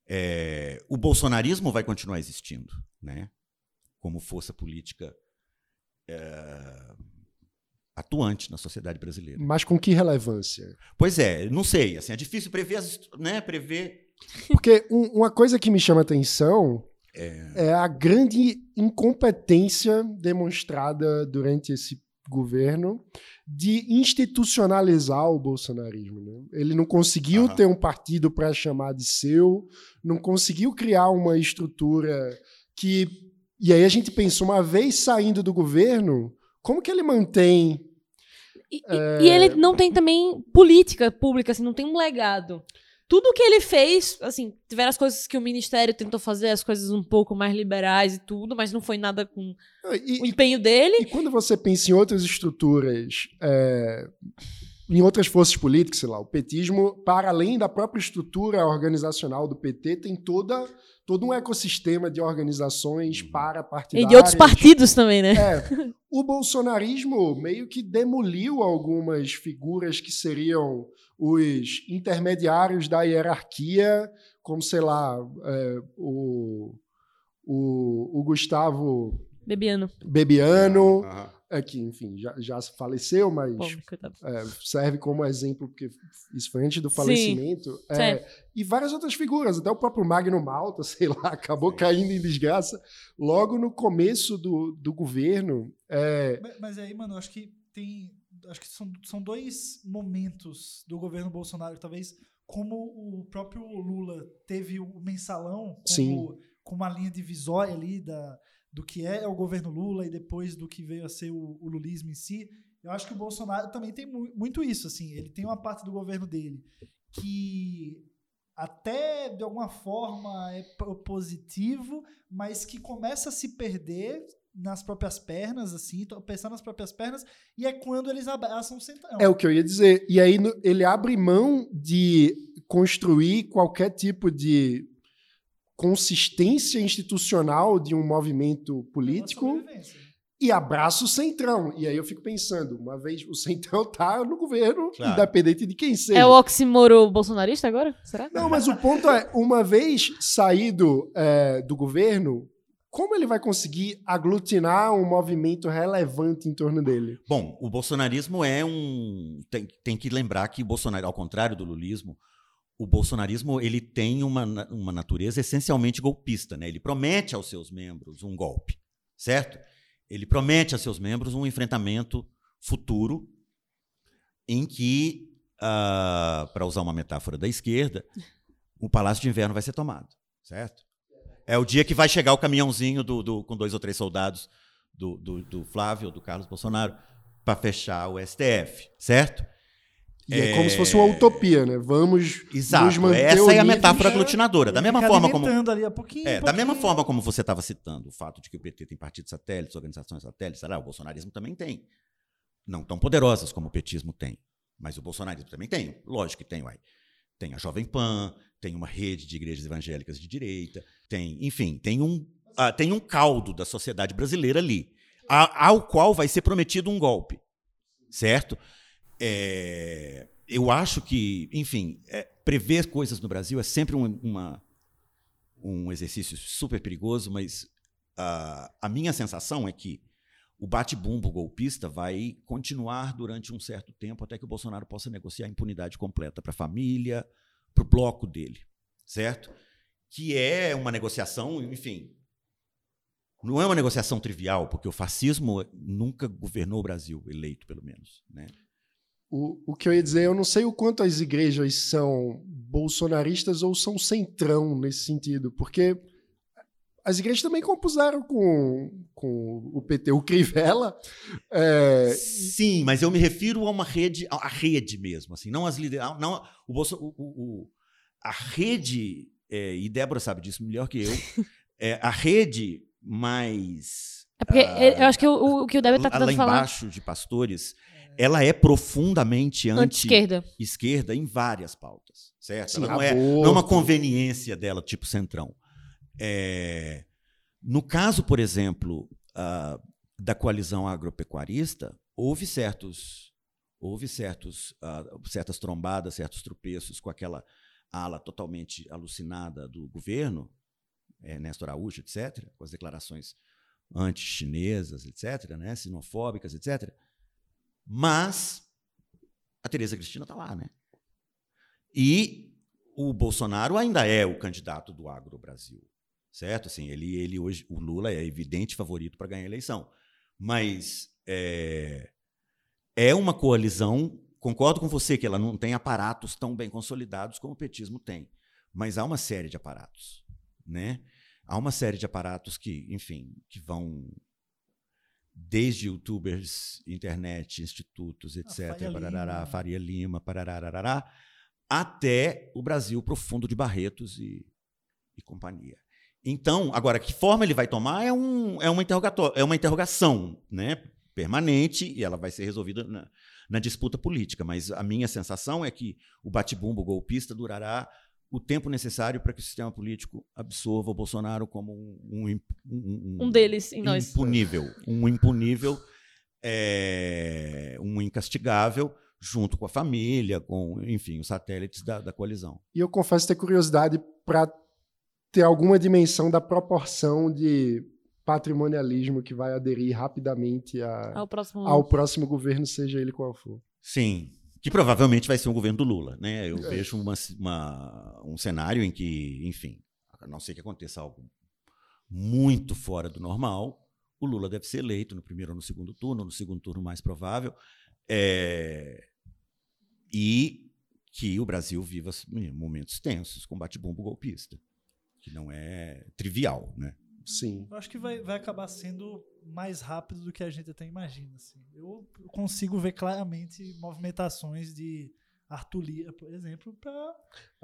É, o bolsonarismo vai continuar existindo, né? Como força política é, atuante na sociedade brasileira. Mas com que relevância? Pois é, não sei. Assim, é difícil prever, as, né? Prever. Porque um, uma coisa que me chama atenção é... é a grande incompetência demonstrada durante esse governo de institucionalizar o bolsonarismo. Né? Ele não conseguiu uhum. ter um partido para chamar de seu, não conseguiu criar uma estrutura que. E aí a gente pensou, uma vez saindo do governo, como que ele mantém. E, é... e ele não tem também política pública, assim, não tem um legado tudo que ele fez, assim, tiveram as coisas que o ministério tentou fazer, as coisas um pouco mais liberais e tudo, mas não foi nada com e, o empenho dele. E quando você pensa em outras estruturas, é, em outras forças políticas, sei lá, o petismo, para além da própria estrutura organizacional do PT, tem toda todo um ecossistema de organizações uhum. para partidárias. E de outros partidos também, né? É. O bolsonarismo meio que demoliu algumas figuras que seriam os intermediários da hierarquia, como, sei lá, é, o, o, o, Gustavo Bebiano, Bebiano é, que, enfim, já, já faleceu, mas é, serve como exemplo, porque isso foi antes do falecimento. É, e várias outras figuras, até o próprio Magno Malta, sei lá, acabou Sim. caindo em desgraça logo no começo do, do governo. É. Mas, mas aí, mano, acho que tem acho que são, são dois momentos do governo Bolsonaro, talvez, como o próprio Lula teve o mensalão como, como uma linha divisória ali da, do que é o governo Lula e depois do que veio a ser o, o lulismo em si. Eu acho que o Bolsonaro também tem mu muito isso, assim, ele tem uma parte do governo dele que até de alguma forma é positivo, mas que começa a se perder nas próprias pernas, assim, pensar nas próprias pernas, e é quando eles abraçam o centrão. É o que eu ia dizer. E aí ele abre mão de construir qualquer tipo de consistência institucional de um movimento político e abraça o centrão. E aí eu fico pensando, uma vez o centrão tá no governo, claro. independente de quem seja. É o oximoro bolsonarista agora? Será? Não, mas o ponto é, uma vez saído é, do governo, como ele vai conseguir aglutinar um movimento relevante em torno dele? Bom, o bolsonarismo é um. Tem, tem que lembrar que o Bolsonaro, ao contrário do lulismo, o bolsonarismo ele tem uma, uma natureza essencialmente golpista. Né? Ele promete aos seus membros um golpe, certo? Ele promete a seus membros um enfrentamento futuro em que, uh, para usar uma metáfora da esquerda, o Palácio de Inverno vai ser tomado, certo? É o dia que vai chegar o caminhãozinho do, do com dois ou três soldados do, do, do Flávio, do Carlos Bolsonaro, para fechar o STF, certo? E é... é, como se fosse uma utopia, né? Vamos Exato. Nos manter Essa é a metáfora aglutinadora. Da mesma forma como ali a pouquinho, é, pouquinho. da mesma forma como você estava citando o fato de que o PT tem partidos satélites, organizações satélites, será? o bolsonarismo também tem. Não tão poderosas como o petismo tem, mas o bolsonarismo também tem. Lógico que tem, uai. Tem a Jovem Pan, tem uma rede de igrejas evangélicas de direita, tem, enfim, tem um, uh, tem um caldo da sociedade brasileira ali, a, ao qual vai ser prometido um golpe, certo? É, eu acho que, enfim, é, prever coisas no Brasil é sempre um, uma, um exercício super perigoso, mas uh, a minha sensação é que o bate-bumbo golpista vai continuar durante um certo tempo até que o Bolsonaro possa negociar a impunidade completa para a família, para o bloco dele, certo? Que é uma negociação, enfim, não é uma negociação trivial, porque o fascismo nunca governou o Brasil, eleito pelo menos, né? O, o que eu ia dizer, eu não sei o quanto as igrejas são bolsonaristas ou são centrão nesse sentido, porque as igrejas também compuseram com, com o PT, o Crivella. É... Sim, mas eu me refiro a uma rede, a rede mesmo, assim, não as lideranças, não o, Bolso, o, o, a rede, é, e Débora sabe disso melhor que eu, é, a rede mais é porque uh, eu acho que o, o que o Débora está tentando falar... Lá embaixo de pastores, ela é profundamente anti-esquerda esquerda em várias pautas, certo? Sim, ela não é, não é uma conveniência dela, tipo centrão. É, no caso, por exemplo, uh, da coalizão agropecuarista, houve certos, houve certos, uh, certas trombadas, certos tropeços com aquela ala totalmente alucinada do governo, é, Néstor Araújo, etc., com as declarações anti-chinesas, etc., né, sinofóbicas, etc., mas a Tereza Cristina está lá, né? E o Bolsonaro ainda é o candidato do agro Brasil, certo? Assim, ele, ele hoje, o Lula é evidente favorito para ganhar a eleição, mas é, é uma coalizão. Concordo com você que ela não tem aparatos tão bem consolidados como o petismo tem, mas há uma série de aparatos, né? Há uma série de aparatos que, enfim, que vão desde youtubers, internet, institutos, etc., Faria, parará, Lima. Faria Lima, parará, até o Brasil profundo de Barretos e, e companhia. Então, agora, que forma ele vai tomar é, um, é, uma, é uma interrogação né, permanente e ela vai ser resolvida na, na disputa política. Mas a minha sensação é que o bate-bumbo golpista durará o tempo necessário para que o sistema político absorva o Bolsonaro como um, um, um, um deles em nós. Impunível. Um impunível, é, um incastigável, junto com a família, com, enfim, os satélites da, da coalizão. E eu confesso ter curiosidade para ter alguma dimensão da proporção de patrimonialismo que vai aderir rapidamente a, ao, próximo... ao próximo governo, seja ele qual for. Sim, que provavelmente vai ser um governo do Lula, né? Eu é. vejo uma, uma, um cenário em que, enfim, a não ser que aconteça algo muito fora do normal, o Lula deve ser eleito no primeiro ou no segundo turno, no segundo turno mais provável, é, e que o Brasil viva momentos tensos, combate bombo golpista, que não é trivial, né? Sim. Eu acho que vai, vai acabar sendo mais rápido do que a gente até imagina. Assim. Eu consigo ver claramente movimentações de Arthur Lira, por exemplo, para.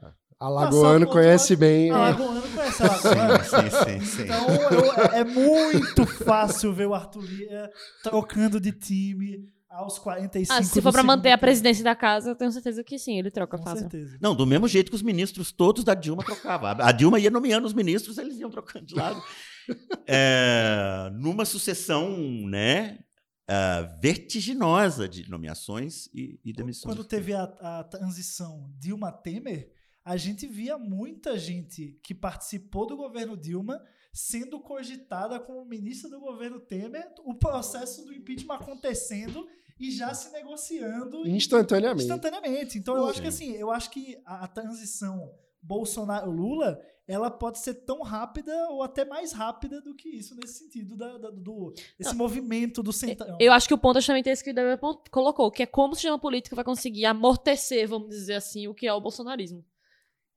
Ah, Alagoano conhece bem. Alagoano conhece Alagoano. sim, sim, sim. Então eu, é muito fácil ver o Arthur Lira trocando de time aos 45 ah, se for para manter a presidência da casa, eu tenho certeza que sim, ele troca Com fácil. certeza. Não, do mesmo jeito que os ministros todos da Dilma trocavam. A Dilma ia nomeando os ministros, eles iam trocando de lado. é, numa sucessão, né? Uh, vertiginosa de nomeações e, e demissões. Quando teve a, a transição Dilma-Temer, a gente via muita gente que participou do governo Dilma sendo cogitada como ministra do governo Temer, o processo do impeachment acontecendo e já se negociando instantaneamente. Instantaneamente. Então eu acho que assim, eu acho que a, a transição Bolsonaro-Lula, ela pode ser tão rápida ou até mais rápida do que isso, nesse sentido da, da do esse Não, movimento do centrão. Eu acho que o ponto é justamente esse que o David colocou, que é como o sistema político vai conseguir amortecer, vamos dizer assim, o que é o bolsonarismo.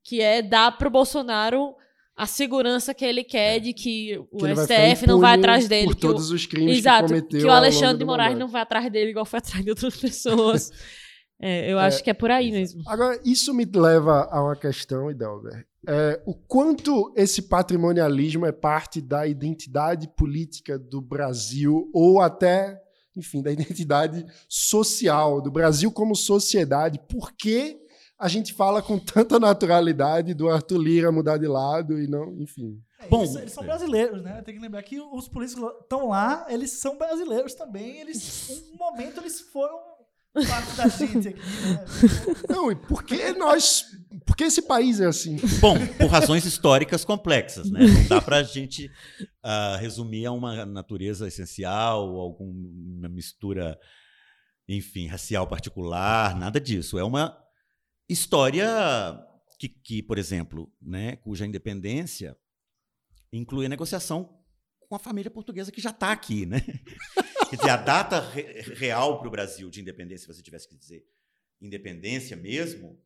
Que é dar pro Bolsonaro a segurança que ele quer é. de que o que STF não vai atrás dele. Por todos o, os crimes exato, que cometeu. Que o Alexandre de Moraes não vai atrás dele igual foi atrás de outras pessoas. é, eu é, acho que é por aí mesmo. Agora, isso me leva a uma questão, Idelber. É, o quanto esse patrimonialismo é parte da identidade política do Brasil ou até, enfim, da identidade social do Brasil como sociedade. Por que a gente fala com tanta naturalidade do Arthur Lira mudar de lado e não, enfim. É, Bom, eles, eles são brasileiros, né? Tem que lembrar que os políticos estão lá, eles são brasileiros também. Eles, um momento, eles foram parte da gente aqui, né? Não, e por que nós. Por que esse país é assim? Bom, por razões históricas complexas, né? Não dá para a gente ah, resumir a uma natureza essencial, alguma mistura, enfim, racial particular, nada disso. É uma história que, que por exemplo, né, cuja independência inclui a negociação com a família portuguesa que já está aqui, né? Quer dizer, a data re- real para o Brasil de independência, se você tivesse que dizer independência mesmo,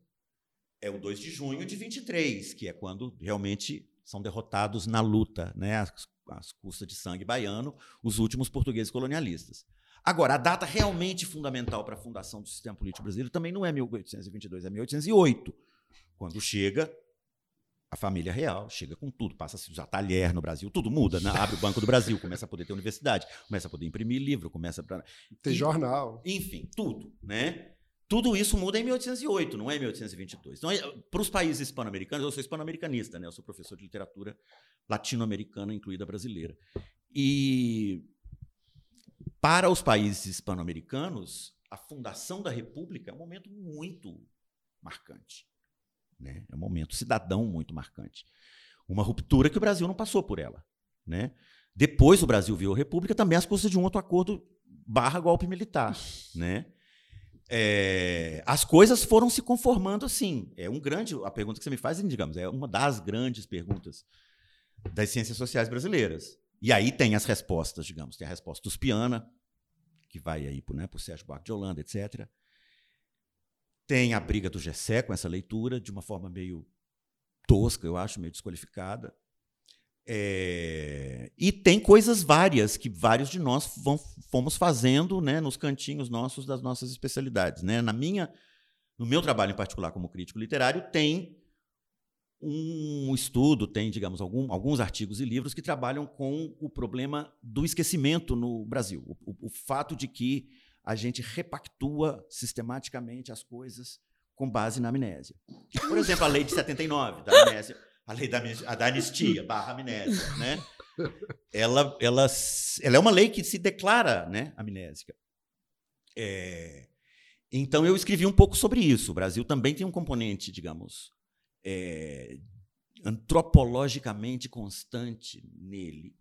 é o 2 de junho de 23, que é quando realmente são derrotados na luta, né, às, às custas de sangue baiano, os últimos portugueses colonialistas. Agora, a data realmente fundamental para a fundação do sistema político brasileiro também não é 1822, é 1808, quando chega a família real, chega com tudo, passa a se usar talher no Brasil, tudo muda, né? abre o Banco do Brasil, começa a poder ter universidade, começa a poder imprimir livro, começa a... Tem E- jornal. enfim, tudo, né? Tudo isso muda em 1808, não é em 1822. Então, para os países hispano-americanos, eu sou hispano-americanista, né? Eu sou professor de literatura latino-americana, incluída brasileira. E para os países hispano-americanos, a fundação da República é um momento muito marcante, né? É um momento cidadão muito marcante. Uma ruptura que o Brasil não passou por ela, né? Depois o Brasil virou república também às custas de um outro acordo barra golpe militar, né? É, as coisas foram se conformando assim. É um grande. A pergunta que você me faz, digamos, é uma das grandes perguntas das ciências sociais brasileiras. E aí tem as respostas, digamos, tem a resposta dos Piana, que vai aí né, por Sérgio Buarque de Holanda, etc. Tem a briga do Gessé com essa leitura, de uma forma meio tosca, eu acho, meio desqualificada. É, e tem coisas várias que vários de nós fomos fazendo né, nos cantinhos nossos das nossas especialidades. Né? Na minha, no meu trabalho em particular como crítico literário, tem um estudo, tem, digamos, algum- alguns artigos e livros que trabalham com o problema do esquecimento no Brasil. O, o- fato de que a gente repactua sistematicamente as coisas com base na amnésia. Por exemplo, a lei de 79, da amnésia, a lei da, a da anistia, barra amnésia, né? Ela, ela, ela é uma lei que se declara né, amnésica. É, então, eu escrevi um pouco sobre isso. O Brasil também tem um componente, digamos, é, antropologicamente constante nele,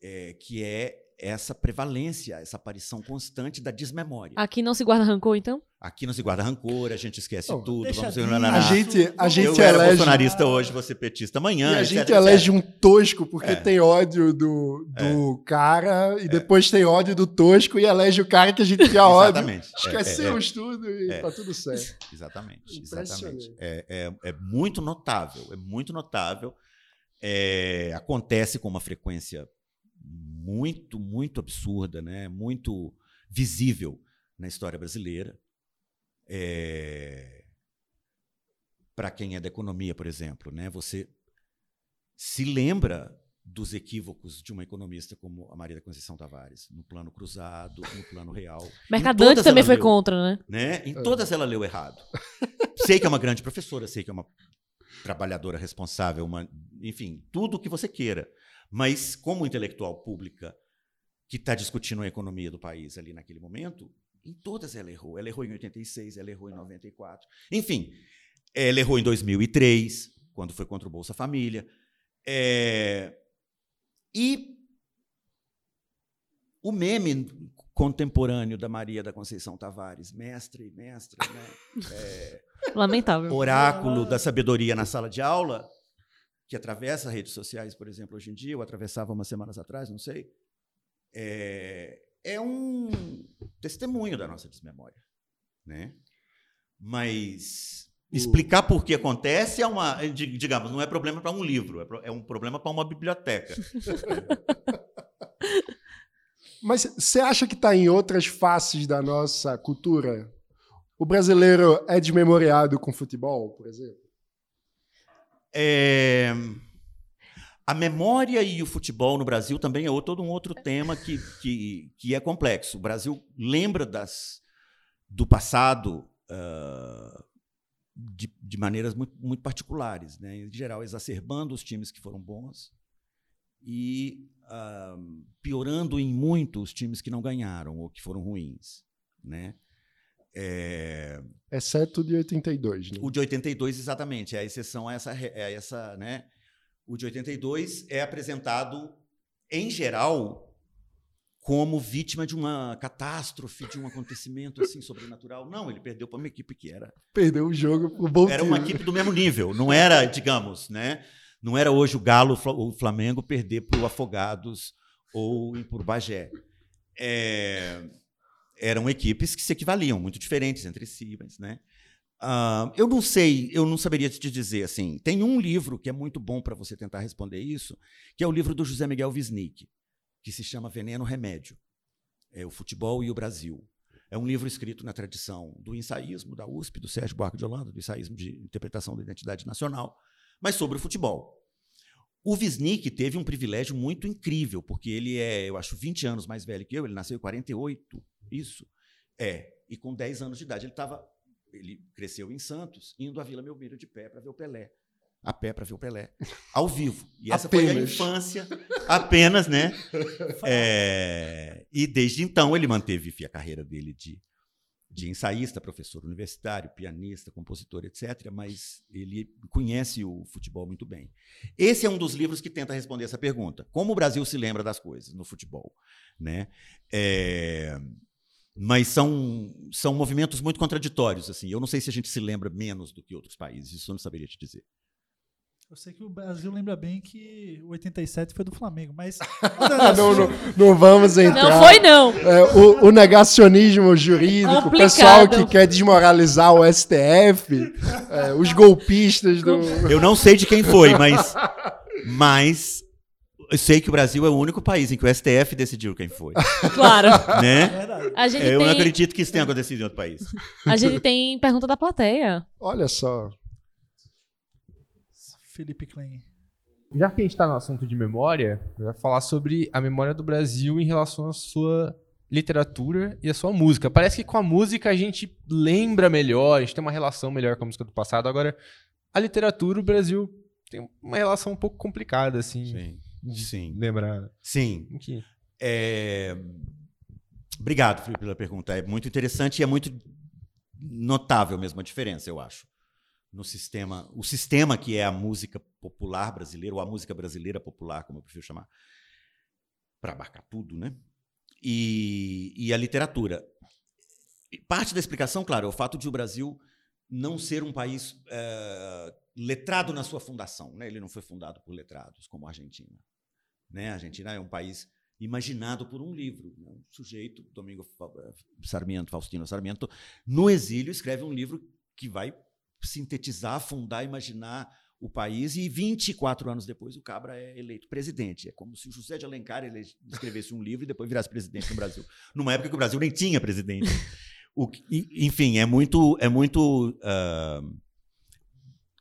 é, que é essa prevalência, essa aparição constante da desmemória. Aqui não se guarda rancor, então? Aqui não se guarda rancor, a gente esquece Não, tudo. Vamos A gente, a gente eu era elege. bolsonarista hoje, você petista amanhã. E a etc, gente etc. elege um tosco porque É. tem ódio do, do cara e depois tem ódio do tosco e elege o cara que a gente tinha ódio. Exatamente. É, Esquecemos tudo e É. tá tudo certo. é, exatamente. Exatamente. É, é, é muito notável, é muito notável. É, acontece com uma frequência muito, muito absurda, né? muito visível na história brasileira. É, Para quem é da economia, por exemplo, né? você se lembra dos equívocos de uma economista como a Maria da Conceição Tavares, no plano cruzado, no plano real. Mercadante também foi leu contra, né? né? Em todas ela leu errado. sei que é uma grande professora, sei que é uma trabalhadora responsável, uma, enfim, tudo o que você queira. Mas como intelectual pública que está discutindo a economia do país ali naquele momento, em todas ela errou. Ela errou em 86, ela errou em 94. Enfim, ela errou em 2003, quando foi contra o Bolsa Família. É, E o meme contemporâneo da Maria da Conceição Tavares, mestre, mestra, né? É, Lamentável. oráculo da sabedoria na sala de aula, que atravessa redes sociais, por exemplo, hoje em dia, eu atravessava umas semanas atrás, não sei, é, é um testemunho da nossa desmemória, né? Mas explicar por que acontece é uma, di- digamos, não é problema para um livro, é é um problema para uma biblioteca. Mas você acha que está em outras faces da nossa cultura? O brasileiro é desmemoriado com futebol, por exemplo? É, A memória e o futebol no Brasil também é todo um outro tema que, que, que é complexo. O Brasil lembra das, do passado ah, de, de maneiras muito, muito particulares, né? em geral, exacerbando os times que foram bons e uh, piorando em muito os times que não ganharam ou que foram ruins. Né? É... Exceto o de 82. Né? O de 82, exatamente. É a exceção a essa. É essa né? O de 82 é apresentado, em geral, como vítima de uma catástrofe, de um acontecimento assim sobrenatural. Não, ele perdeu para uma equipe que era. Perdeu o jogo pro bom Era uma equipe do mesmo nível. Não era, digamos, né? Não era hoje o Galo, o Flamengo perder para o Afogados ou por Bagé. É, eram equipes que se equivaliam, muito diferentes entre si, mas, né? Uh, eu não sei, eu não saberia te dizer assim. Tem um livro que é muito bom para você tentar responder isso, que é o livro do José Miguel Wisnik que se chama Veneno Remédio. É o futebol e o Brasil. É um livro escrito na tradição do ensaísmo da USP, do Sérgio Buarque de Holanda, do ensaísmo de interpretação da identidade nacional, mas sobre o futebol. O Wisnik teve um privilégio muito incrível, porque ele é, eu acho, 20 anos mais velho que eu, ele nasceu em 48, isso. É, e com 10 anos de idade ele estava ele cresceu em Santos, indo à Vila Belmiro de pé para ver o Pelé a pé para ver o Pelé, ao vivo. E essa apenas. foi a infância, apenas, né? É, e desde então ele manteve a carreira dele de, de ensaísta, professor universitário, pianista, compositor, etc. Mas ele conhece o futebol muito bem. Esse é um dos livros que tenta responder essa pergunta: como o Brasil se lembra das coisas no futebol, né? É, mas são, são movimentos muito contraditórios. assim. Eu não sei se a gente se lembra menos do que outros países, isso eu não saberia te dizer. Eu sei que o Brasil lembra bem que o 87 foi do Flamengo, mas. não, não, não, vamos entrar. Não foi, não. É, o, o, negacionismo jurídico, Complicado. o pessoal que quer desmoralizar o STF, é, os golpistas do. Eu não sei de quem foi, mas. Mas. Eu sei que o Brasil é o único país em que o STF decidiu quem foi. Claro. Né? É eu tem... não acredito que isso tenha acontecido em outro país. A gente tem pergunta da plateia. Olha só. Felipe Klein. Já que a gente está no assunto de memória, eu vou falar sobre a memória do Brasil em relação à sua literatura e à sua música. Parece que com a música a gente lembra melhor, a gente tem uma relação melhor com a música do passado. Agora, a literatura, o Brasil tem uma relação um pouco complicada, assim. Sim. De Sim. Lembrar. Sim. É... Obrigado, Felipe, pela pergunta. É muito interessante e é muito notável mesmo a diferença, eu acho no sistema, o sistema que é a música popular brasileira, ou a música brasileira popular, como eu prefiro chamar, para abarcar tudo, né? E, e a literatura. Parte da explicação, claro, é o fato de o Brasil não ser um país é, letrado na sua fundação. Né? Ele não foi fundado por letrados, como a Argentina. Né? A Argentina é um país imaginado por um livro. Né? Um sujeito, Domingo Sarmiento, Faustino Sarmiento, no exílio, escreve um livro que vai sintetizar, fundar, imaginar o país e 24 anos depois o Cabra é eleito presidente. É como se o José de Alencar escrevesse um livro e depois virasse presidente no Brasil. Numa época que o Brasil nem tinha presidente. O, enfim, é muito, é muito uh,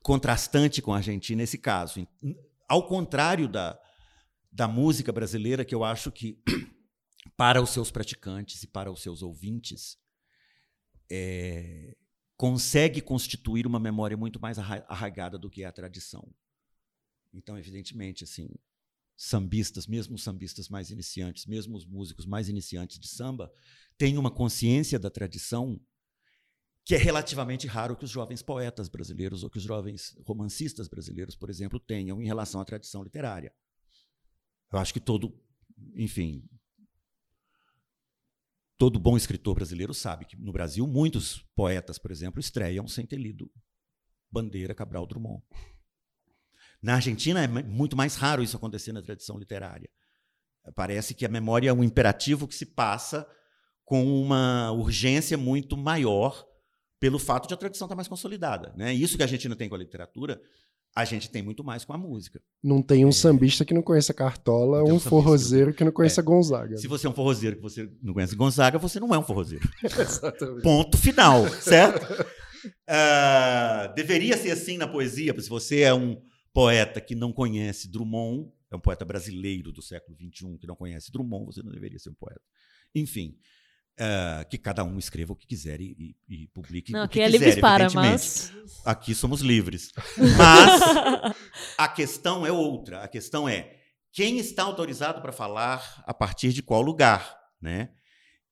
contrastante com a Argentina esse caso. Ao contrário da, da música brasileira, que eu acho que para os seus praticantes e para os seus ouvintes, é, consegue constituir uma memória muito mais arraigada do que a tradição. Então, evidentemente, assim, sambistas, mesmo os sambistas mais iniciantes, mesmo os músicos mais iniciantes de samba, têm uma consciência da tradição que é relativamente raro que os jovens poetas brasileiros ou que os jovens romancistas brasileiros, por exemplo, tenham em relação à tradição literária. Eu acho que todo, enfim, todo bom escritor brasileiro sabe que no Brasil muitos poetas, por exemplo, estreiam sem ter lido Bandeira, Cabral, Drummond. Na Argentina é muito mais raro isso acontecer na tradição literária. Parece que a memória é um imperativo que se passa com uma urgência muito maior pelo fato de a tradição estar mais consolidada. Né? Isso que a Argentina tem com a literatura a gente tem muito mais com a música. Não tem um é. sambista que não conheça Cartola, um, um forrozeiro que não conheça é. Gonzaga. Se você é um forrozeiro que você não conhece Gonzaga, você não é um forrozeiro. Exatamente. Ponto final, certo? uh, deveria ser assim na poesia, se você é um poeta que não conhece Drummond, é um poeta brasileiro do século XXI que não conhece Drummond, você não deveria ser um poeta. Enfim, Ah, que cada um escreva o que quiser e, e- e publique Não, o aqui que é quiser, livres para, evidentemente. mas. Aqui somos livres. Mas a questão é outra. A questão é quem está autorizado para falar a partir de qual lugar, né?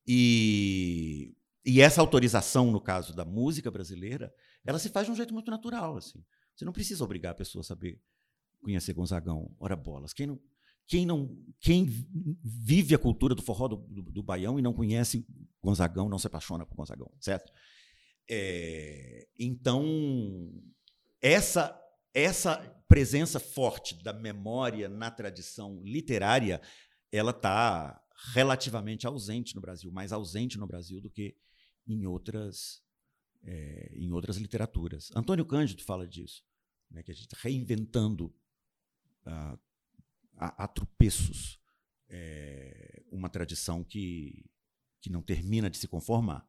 E, e essa autorização, no caso da música brasileira, ela se faz de um jeito muito natural, assim. Você não precisa obrigar a pessoa a saber conhecer Gonzagão, ora bolas. Quem não, quem não, quem vive a cultura do forró do, do, do Baião e não conhece Gonzagão, não se apaixona por Gonzagão, certo? É, então, essa, essa presença forte da memória na tradição literária, ela está relativamente ausente no Brasil, mais ausente no Brasil do que em outras, é, em outras literaturas. Antônio Cândido fala disso, né, que a gente está reinventando ah, a, tropeços é, uma tradição que, que não termina de se conformar.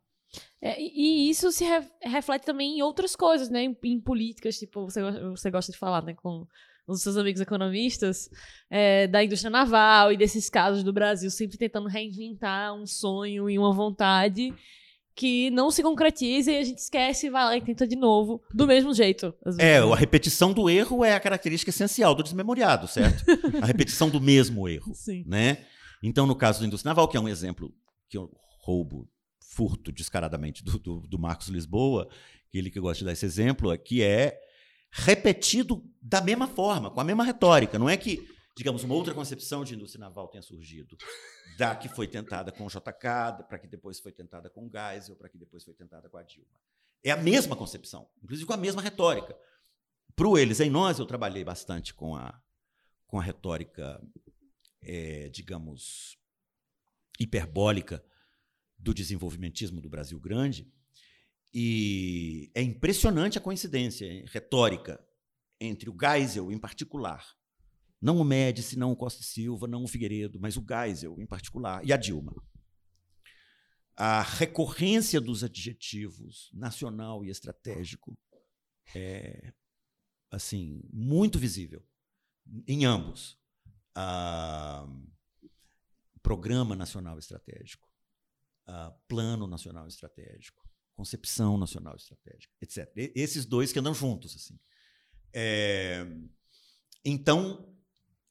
É, e isso se re- reflete também em outras coisas, né? Em, em políticas, tipo, você, você gosta de falar, né? Com os seus amigos economistas, é, da indústria naval e desses casos do Brasil, sempre tentando reinventar um sonho e uma vontade que não se concretiza e a gente esquece, vai lá e tenta de novo, do mesmo jeito. É, vezes, a repetição do erro é a característica essencial do desmemoriado, certo? a repetição do mesmo erro, Sim. né? Então, no caso da indústria naval, que é um exemplo que eu roubo, furto descaradamente do, do, do Marcos Lisboa, ele que gosta de dar esse exemplo, é que é repetido da mesma forma, com a mesma retórica. Não é que, digamos, uma outra concepção de indústria naval tenha surgido da que foi tentada com o JK, para que depois foi tentada com o Geisel, para que depois foi tentada com a Dilma. É a mesma concepção, inclusive com a mesma retórica. Para Eles em Nós, eu trabalhei bastante com a, com a retórica, eh, digamos, hiperbólica do desenvolvimentismo do Brasil Grande. E é impressionante a coincidência retórica entre o Geisel, em particular, não o Médici, não o Costa Silva, não o Figueiredo, mas o Geisel, em particular, e a Dilma. A recorrência dos adjetivos nacional e estratégico é assim muito visível em ambos. Programa nacional estratégico, plano nacional estratégico, concepção nacional estratégica, etc. E- esses dois que andam juntos assim. É, então,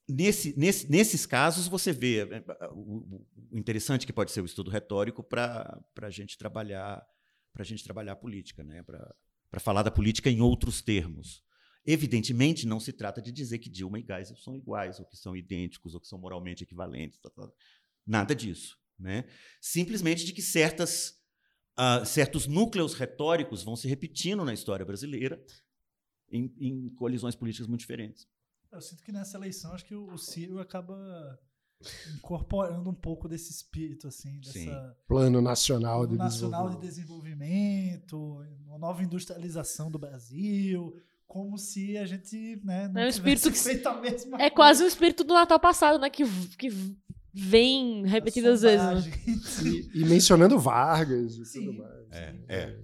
nesse, nesse- nesses casos, você vê é, o, o- interessante que pode ser o estudo retórico para a gente trabalhar para gente trabalhar a política, né? para falar da política em outros termos. Evidentemente, não se trata de dizer que Dilma e Geisel são iguais, ou que são idênticos, ou que são moralmente equivalentes. tá, tá. Nada disso. Né? Simplesmente de que certas, ah, certos núcleos retóricos vão se repetindo na história brasileira em, em colisões políticas muito diferentes. Eu sinto que nessa eleição, acho que o, o Ciro acaba incorporando um pouco desse espírito, assim, dessa Sim. Plano Nacional de nacional de Desenvolvimento. desenvolvimento, uma nova industrialização do Brasil, como se a gente, né, não É um espírito que- feito a mesma É quase o espírito do Natal passado, né? Que, que vem repetidas vezes. né? E, e mencionando Vargas e Sim. tudo mais. É, é.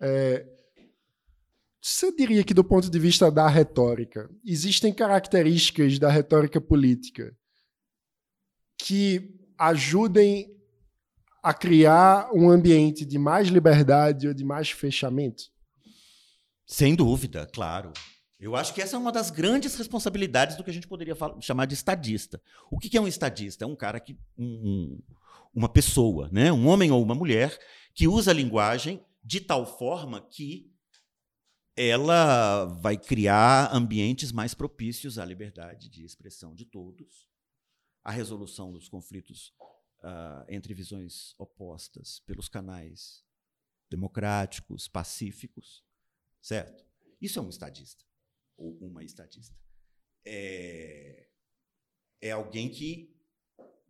É, Você diria que, do ponto de vista da retórica, existem características da retórica política que ajudem a criar um ambiente de mais liberdade ou de mais fechamento? Sem dúvida, claro. Eu acho que essa é uma das grandes responsabilidades do que a gente poderia fal- chamar de estadista. O que que é um estadista? É um cara que. um- um- uma pessoa, né? um homem ou uma mulher, que usa a linguagem de tal forma que ela vai criar ambientes mais propícios à liberdade de expressão de todos, à resolução dos conflitos ah, entre visões opostas pelos canais democráticos, pacíficos, certo? Isso é um estadista ou uma estadista. É, é alguém que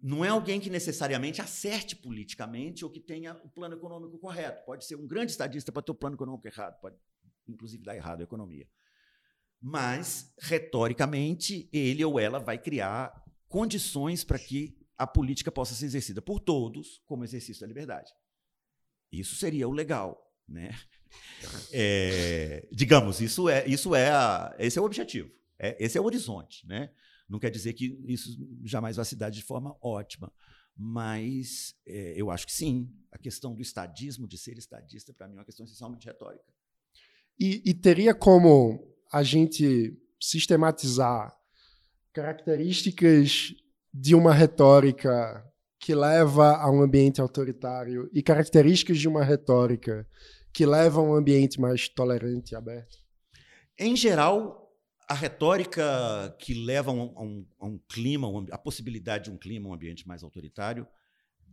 não é alguém que necessariamente acerte politicamente ou que tenha o plano econômico correto. Pode ser um grande estadista para ter o plano econômico errado, pode inclusive dar errado a economia. Mas, retoricamente, ele ou ela vai criar condições para que a política possa ser exercida por todos como exercício da liberdade. Isso seria o legal, né? É, digamos, isso é, isso é a, esse é o objetivo, é, esse é o horizonte, né? Não quer dizer que isso jamais vai se dar de forma ótima, Mas é, eu acho que sim. A questão do estadismo, de ser estadista, para mim é uma questão essencialmente retórica. E, e teria como a gente sistematizar características de uma retórica que leva a um ambiente autoritário e características de uma retórica que leva a um ambiente mais tolerante e aberto? Em geral, a retórica que leva a um, a um, clima, a possibilidade de um clima, um ambiente mais autoritário,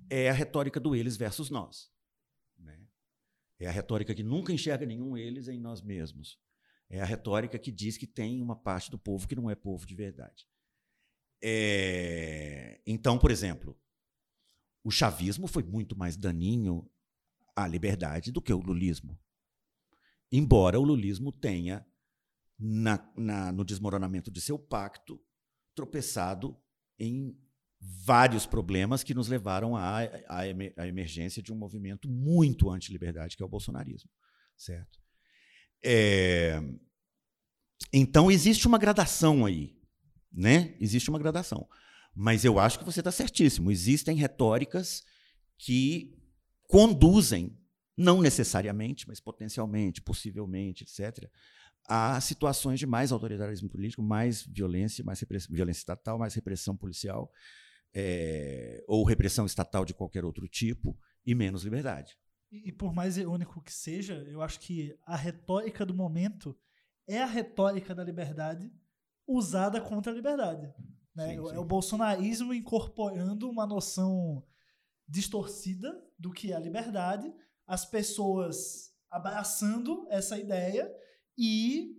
é a retórica do eles versus nós. É a retórica que nunca enxerga nenhum eles em nós mesmos. É a retórica que diz que tem uma parte do povo que não é povo de verdade. É... Então, por exemplo, o chavismo foi muito mais daninho à liberdade do que o lulismo. Embora o lulismo tenha na, na, no desmoronamento de seu pacto, tropeçado em vários problemas que nos levaram à, à, emergência de um movimento muito anti-liberdade, que é o bolsonarismo. Certo? É, então, existe uma gradação aí. Né? Existe uma gradação. Mas eu acho que você está certíssimo. Existem retóricas que conduzem, não necessariamente, mas potencialmente, possivelmente, etc., a situações de mais autoritarismo político, mais violência, mais violência estatal, mais repressão policial, é, ou repressão estatal de qualquer outro tipo, e menos liberdade. E, e por mais único que seja, eu acho que a retórica do momento é a retórica da liberdade usada contra a liberdade. Né? Sim, sim. É o bolsonarismo incorporando uma noção distorcida do que é a liberdade, as pessoas abraçando essa ideia e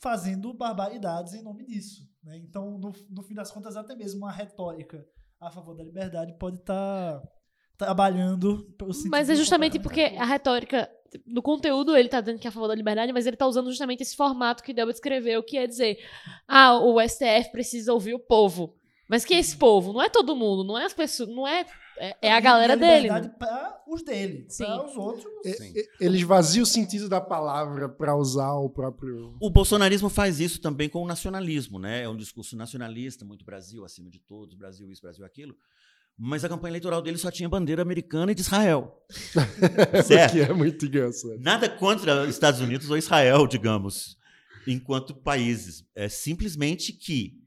fazendo barbaridades em nome disso. Né? Então, no, no fim das contas, até mesmo uma retórica a favor da liberdade pode estar tá trabalhando pelo Mas é justamente porque a retórica, no conteúdo, ele está dizendo que é a favor da liberdade, mas ele está usando justamente esse formato que Delba escreveu, que é dizer: ah, o STF precisa ouvir o povo. Mas que é esse povo? Não é todo mundo, não é as pessoas, não é é, é a galera dele. Né? para os dele, para os outros. É, eles vaziam o sentido da palavra para usar o próprio. O bolsonarismo faz isso também com o nacionalismo, né? É um discurso nacionalista, muito Brasil acima de todos, Brasil isso, Brasil aquilo. Mas a campanha eleitoral dele só tinha bandeira americana e de Israel. certo? que é muito engraçado. Nada contra Estados Unidos ou Israel, digamos, enquanto países. É simplesmente que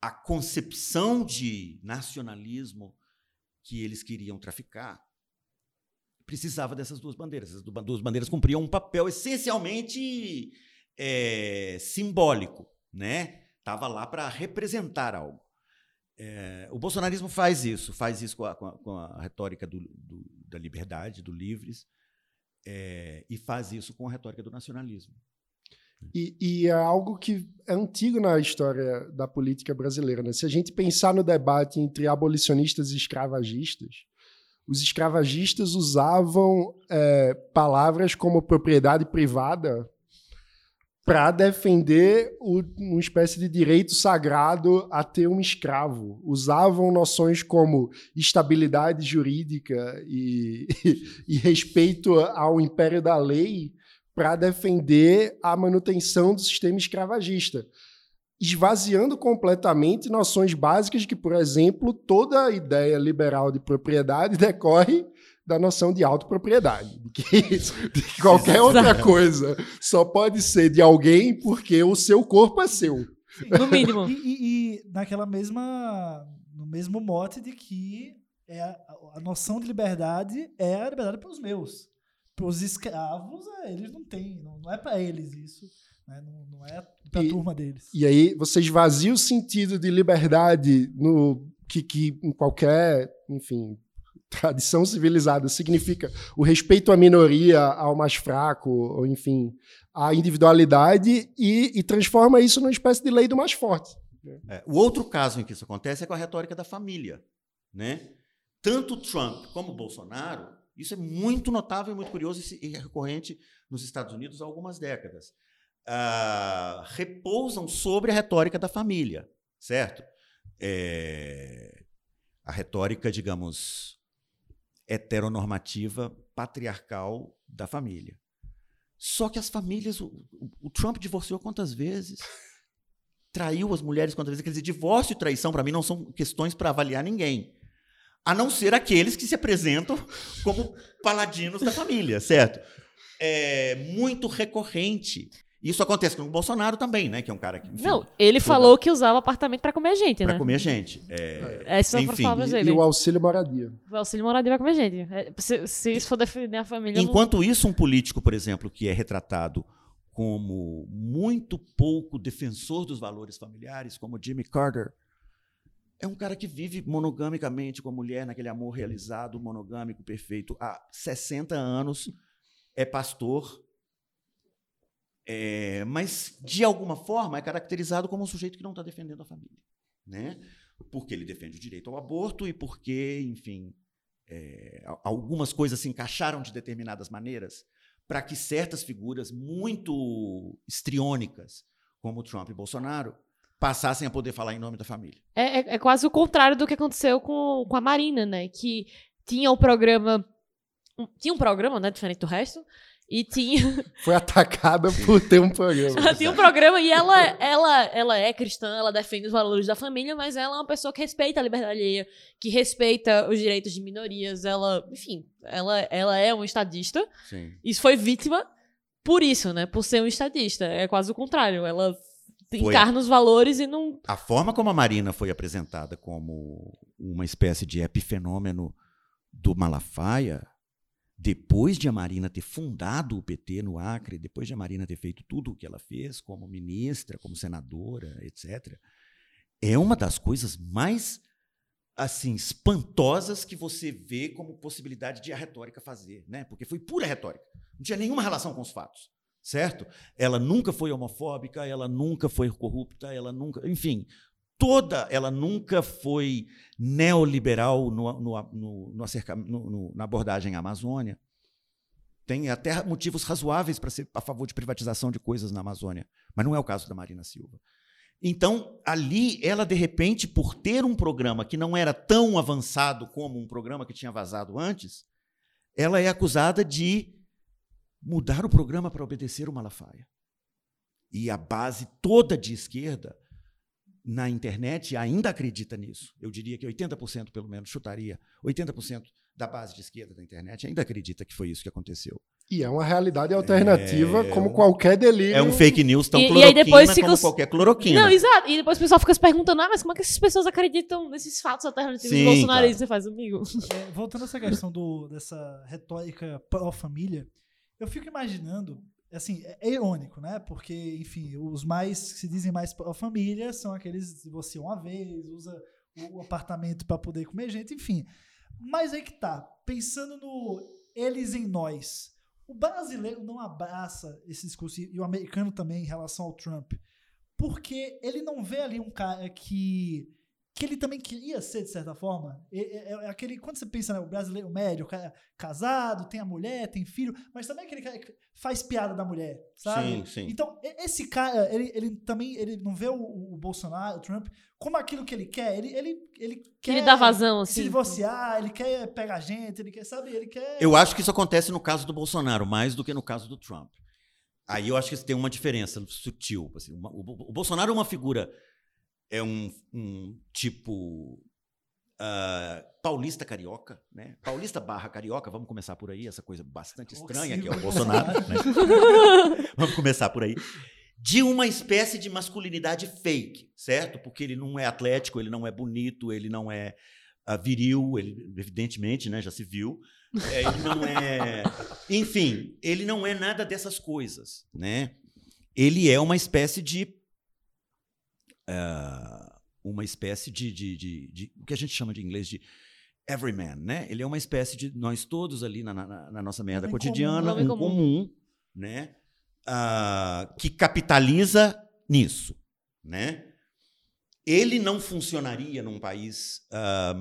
a concepção de nacionalismo que eles queriam traficar, precisava dessas duas bandeiras. Essas duas bandeiras cumpriam um papel essencialmente é, simbólico, né? Estava lá para representar algo. É, o bolsonarismo faz isso, faz isso com a, com a, com a retórica do, do, da liberdade, do livres, é, e faz isso com a retórica do nacionalismo. E, e, é algo que é antigo na história da política brasileira. Né? Se a gente pensar no debate entre abolicionistas e escravagistas, os escravagistas usavam é, palavras como propriedade privada para defender o, uma espécie de direito sagrado a ter um escravo. Usavam noções como estabilidade jurídica e, e, e respeito ao império da lei para defender a manutenção do sistema escravagista, esvaziando completamente noções básicas de que, por exemplo, toda a ideia liberal de propriedade decorre da noção de autopropriedade, de que, de que qualquer outra coisa só pode ser de alguém porque o seu corpo é seu. No mínimo. E, e, e, naquela mesma, no mesmo mote de que é a, a noção de liberdade é a liberdade para os meus os escravos, é, eles não têm, não, não é para eles isso. Né? Não, não, é para a turma deles. E aí você esvazia o sentido de liberdade no que, que em qualquer, enfim, tradição civilizada significa o respeito à minoria, ao mais fraco, ou enfim, à individualidade e, e transforma isso numa espécie de lei do mais forte. É, o outro caso em que isso acontece é com a retórica da família, né? Tanto Trump como Bolsonaro isso é muito notável e muito curioso e recorrente nos Estados Unidos há algumas décadas. Uh, repousam sobre a retórica da família, certo? É, a retórica, digamos, heteronormativa, patriarcal da família. Só que as famílias, o, o Trump divorciou quantas vezes? Traiu as mulheres quantas vezes? Quer dizer, divórcio e traição, para mim, não são questões para avaliar ninguém. A não ser aqueles que se apresentam como paladinos da família, certo? É muito recorrente. Isso acontece com o Bolsonaro também, né? Que é um cara que. Enfim, Não, ele toda- falou que usava apartamento pra comer gente, Pra né? comer gente. É, Essas foram Enfim, palavras E, dele. e o auxílio moradia. O auxílio moradia vai comer gente. É, Se, se isso for defender a família. não- Enquanto isso, um político, por exemplo, que é retratado como muito pouco defensor dos valores familiares, como Jimmy Carter, é um cara que vive monogamicamente com a mulher, naquele amor realizado, monogâmico, perfeito, há 60 anos, é pastor, é, mas, de alguma forma, é caracterizado como um sujeito que não está defendendo a família. Né? Porque ele defende o direito ao aborto e porque, enfim, é, algumas coisas se encaixaram de determinadas maneiras para que certas figuras muito estriônicas, como Trump e Bolsonaro, passassem a poder falar em nome da família. É, é- é quase o contrário do que aconteceu com, com a Marina, né? Que tinha o programa. um- Tinha um programa, né? Diferente do resto. E tinha, Foi atacada por ter um programa. ela tinha um programa e ela, ela, ela é cristã, ela defende os valores da família, mas ela é uma pessoa que respeita a liberdade alheia, que respeita os direitos de minorias. Ela, enfim, ela, ela é um estadista. Sim. Isso foi vítima por isso, né? Por ser um estadista. É quase o contrário. Ela. Encarna os valores e não. A forma como a Marina foi apresentada como uma espécie de epifenômeno do Malafaia, depois de a Marina ter fundado o PT no Acre, depois de a Marina ter feito tudo o que ela fez como ministra, como senadora, etc., é uma das coisas mais assim espantosas que você vê como possibilidade de a retórica fazer, né? Porque foi pura retórica, não tinha nenhuma relação com os fatos, certo? Ela nunca foi homofóbica, ela nunca foi corrupta, ela nunca, enfim, toda, ela nunca foi neoliberal no, no, no, no acerca- no- na abordagem à Amazônia. Tem até motivos razoáveis para ser a favor de privatização de coisas na Amazônia, mas não é o caso da Marina Silva. Então, ali, ela, de repente, por ter um programa que não era tão avançado como um programa que tinha vazado antes, ela é acusada de mudar o programa para obedecer o Malafaia. E a base toda de esquerda na internet ainda acredita nisso. Eu diria que 80%, pelo menos, chutaria, 80% da base de esquerda da internet ainda acredita que foi isso que aconteceu. E é uma realidade alternativa, É como qualquer delírio. É um fake news tão E- e depois fica como os- qualquer cloroquina. Não, exato. E depois o pessoal fica se perguntando, ah, mas como é que essas pessoas acreditam nesses fatos alternativos Sim, do bolsonarismo? claro. Você faz, amigo. É, voltando a essa questão do, dessa retórica pró-família, eu fico imaginando, assim, é, é irônico, né? Porque, enfim, os mais que se dizem mais pró-família são aqueles que divorciam uma vez, usa o, apartamento para poder comer gente, enfim. Mas aí que tá, pensando no eles em nós, o brasileiro não abraça esse discurso, e o americano também em relação ao Trump, porque ele não vê ali um cara que que ele também queria ser, de certa forma. É, é- é aquele, quando você pensa, né, o brasileiro médio, o cara casado, tem a mulher, tem filho, mas também é aquele cara que faz piada da mulher, sabe? Sim, sim. Então, esse cara, ele, ele também ele não vê o, o Bolsonaro, o Trump, como aquilo que ele quer. Ele, ele, ele quer ele dá vazão, se assim. divorciar, ele quer pegar gente, ele quer, sabe? Ele quer. Eu acho que isso acontece no caso do Bolsonaro, mais do que no caso do Trump. Aí eu acho que tem uma diferença sutil. assim, uma- o, o Bolsonaro é uma figura, é um, um tipo ah, paulista carioca, né? Paulista barra carioca, vamos começar por aí, essa coisa bastante estranha que é o Bolsonaro. né? Vamos começar por aí. De uma espécie de masculinidade fake, certo? Porque ele não é atlético, ele não é bonito, ele não é ah, viril, ele, evidentemente, né? Já se viu. É, ele não é. Enfim, ele não é nada dessas coisas, né? Ele é uma espécie de. Ah, uma espécie de, de, de- de- O que a gente chama de inglês de everyman, né? Ele é uma espécie de nós todos ali na, na- na nossa merda cotidiana, comum. um Homem comum, né? Ah, que capitaliza nisso, né? Ele não funcionaria num país ah,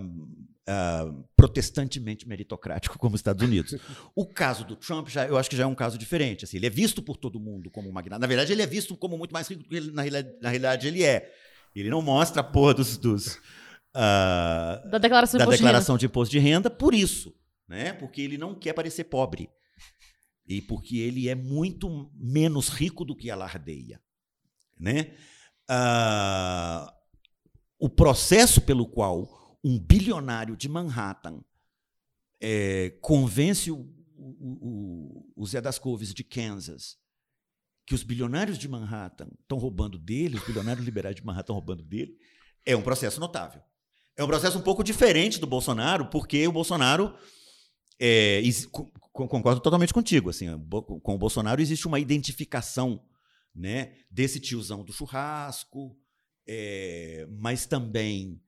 ah, protestantemente meritocrático como os Estados Unidos. O caso do Trump, já, eu acho que já é um caso diferente. Assim, ele é visto por todo mundo como um magnata. Na verdade, ele é visto como muito mais rico do que ele, na, realidade, na realidade ele é. Ele não mostra a porra dos, dos, ah, Da declaração da de imposto de renda. declaração de imposto de renda por isso, né? Porque ele não quer parecer pobre e porque ele é muito menos rico do que alardeia, né? Ah, o processo pelo qual um bilionário de Manhattan é, convence o, o, o, Zé das Couves de Kansas que os bilionários de Manhattan estão roubando dele, os bilionários liberais de Manhattan estão roubando dele, é um processo notável. É um processo um pouco diferente do Bolsonaro, porque o Bolsonaro. É, concordo totalmente contigo. Assim, com o Bolsonaro existe uma identificação né, desse tiozão do churrasco, é, mas também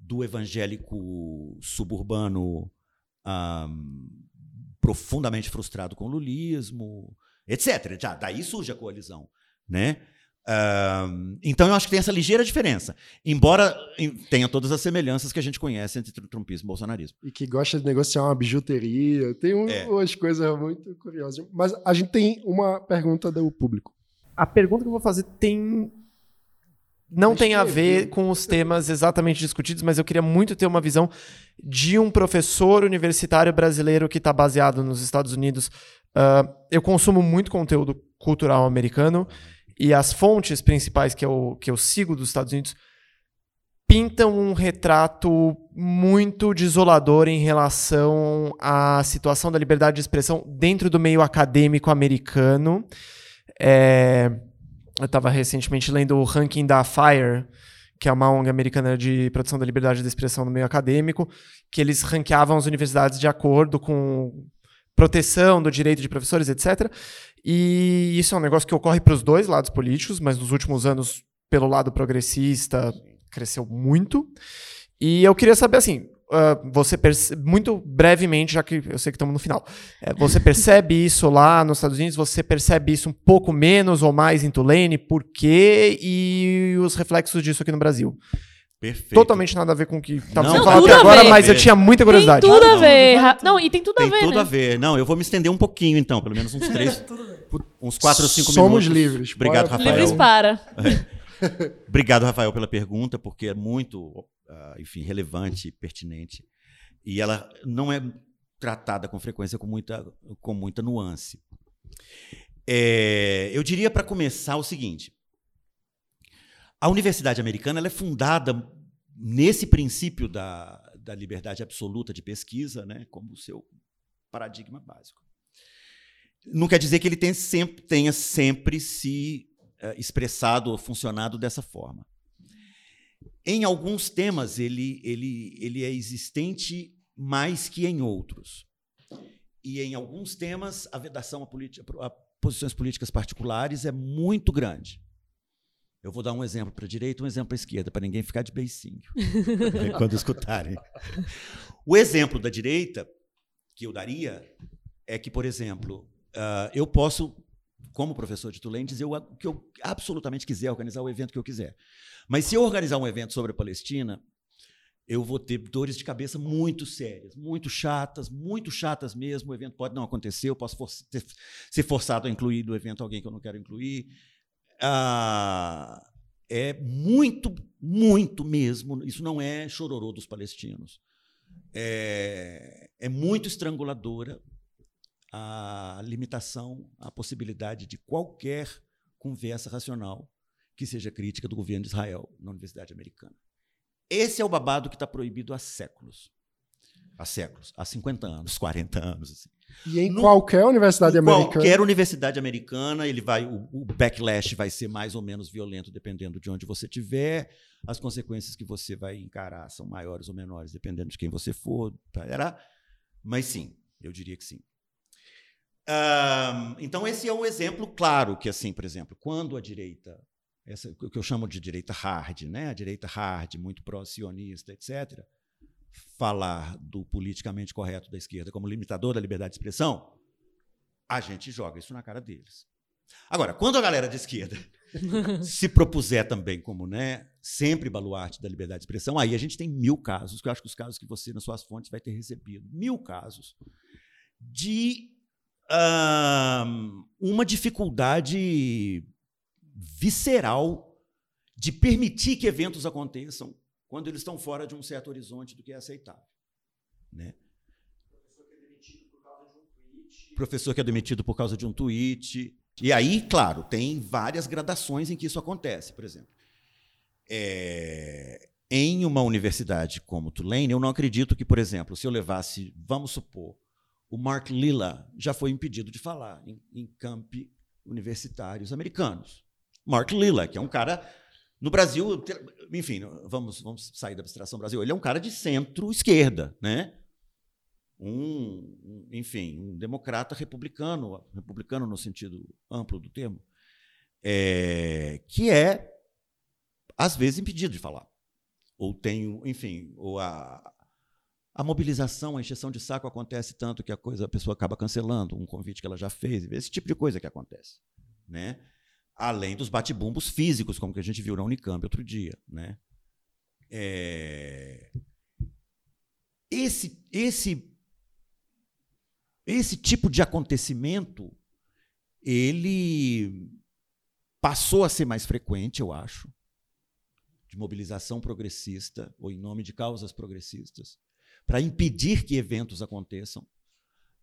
do evangélico suburbano um, profundamente frustrado com o lulismo, etc. Já daí surge a coalizão, né? Um, então eu acho que tem essa ligeira diferença, embora tenha todas as semelhanças que a gente conhece entre trumpismo e bolsonarismo. E que gosta de negociar uma bijuteria, tem um, é. umas coisas muito curiosas. Mas a gente tem uma pergunta do público. A pergunta que eu vou fazer tem não tem a ver com os temas exatamente discutidos, mas eu queria muito ter uma visão de um professor universitário brasileiro que está baseado nos Estados Unidos. Uh, eu consumo muito conteúdo cultural americano e as fontes principais que eu, que eu sigo dos Estados Unidos pintam um retrato muito desolador em relação à situação da liberdade de expressão dentro do meio acadêmico americano. É eu estava recentemente lendo o ranking da FIRE, que é uma ONG americana de proteção da liberdade de expressão no meio acadêmico, que eles ranqueavam as universidades de acordo com proteção do direito de professores, etc. E isso é um negócio que ocorre para os dois lados políticos, mas nos últimos anos, pelo lado progressista, cresceu muito. E eu queria saber, assim, uh, você percebe, muito brevemente, já que eu sei que estamos no final, é, você percebe isso lá nos Estados Unidos? Você percebe isso um pouco menos ou mais em Tulane? Por quê? E os reflexos disso aqui no Brasil? Perfeito. Totalmente nada a ver com o que estava sendo falando até agora, mas eu tinha muita curiosidade. Tem tudo a ver. Não, e tem tudo tem a ver. Tem tudo né? a ver. Não, eu vou me estender um pouquinho então, pelo menos uns três, uns quatro ou cinco Somos minutos. Somos livres. Obrigado, Bora. Rafael. Livres para. Obrigado, Rafael, pela pergunta, porque é muito, uh, enfim, relevante pertinente. E ela não é tratada com frequência com muita, com muita nuance. É, eu diria para começar o seguinte: a Universidade Americana é fundada nesse princípio da, da liberdade absoluta de pesquisa, né, como seu paradigma básico. Não quer dizer que ele tenha sempre, tenha sempre se uh, expressado ou funcionado dessa forma. Em alguns temas, ele, ele, ele é existente mais que em outros. E em alguns temas, a vedação a, a posições políticas particulares é muito grande. Eu vou dar um exemplo para a direita, um exemplo para a esquerda, para ninguém ficar de beicinho quando escutarem. O exemplo da direita que eu daria é que, por exemplo, uh, eu posso, como professor de Tulane, dizer o que eu absolutamente quiser, organizar o evento que eu quiser. Mas se eu organizar um evento sobre a Palestina, eu vou ter dores de cabeça muito sérias, muito chatas, muito chatas mesmo. O evento pode não acontecer, eu posso for ser forçado a incluir no evento alguém que eu não quero incluir. Ah, é muito, muito mesmo. Isso não é chororô dos palestinos. É, é muito estranguladora a limitação, a possibilidade de qualquer conversa racional que seja crítica do governo de Israel na Universidade Americana. Esse é o babado que está proibido há séculos. Há séculos, há 50 anos, 40 anos. Assim. E em no, qualquer universidade em americana. Qualquer universidade americana, ele vai, o, o, backlash vai ser mais ou menos violento dependendo de onde você estiver. As consequências que você vai encarar são maiores ou menores, dependendo de quem você for. Era, mas sim, eu diria que sim. Então, esse é um exemplo claro que, assim, por exemplo, quando a direita essa, o que eu chamo de direita hard, né? a direita hard, muito pró-sionista, etc., falar do politicamente correto da esquerda como limitador da liberdade de expressão, a gente joga isso na cara deles. Agora, quando a galera de esquerda se propuser também como né, sempre baluarte da liberdade de expressão, aí a gente tem mil casos, que eu acho que os casos que você, nas suas fontes, vai ter recebido, mil casos de uh, uma dificuldade visceral de permitir que eventos aconteçam quando eles estão fora de um certo horizonte do que é aceitável. Né? Professor que é demitido por causa de um tweet. E aí, claro, tem várias gradações em que isso acontece. Por exemplo, é... em uma universidade como Tulane, eu não acredito que, por exemplo, se eu levasse, vamos supor, o Mark Lilla já foi impedido de falar em, em campi universitários americanos. Mark Lilla, que é um cara no Brasil, enfim, vamos, vamos sair da abstração Brasil. Ele é um cara de centro-esquerda, né? Um, enfim, um democrata republicano, republicano no sentido amplo do termo, é, que é às vezes impedido de falar ou tenho, enfim, ou a, a mobilização, a encheção de saco acontece tanto que a coisa a pessoa acaba cancelando um convite que ela já fez, esse tipo de coisa que acontece, né? Além dos bate-bumbos físicos, como que a gente viu na Unicamp outro dia, né? É... Esse, esse, esse tipo de acontecimento, ele passou a ser mais frequente, eu acho, de mobilização progressista ou em nome de causas progressistas para impedir que eventos aconteçam,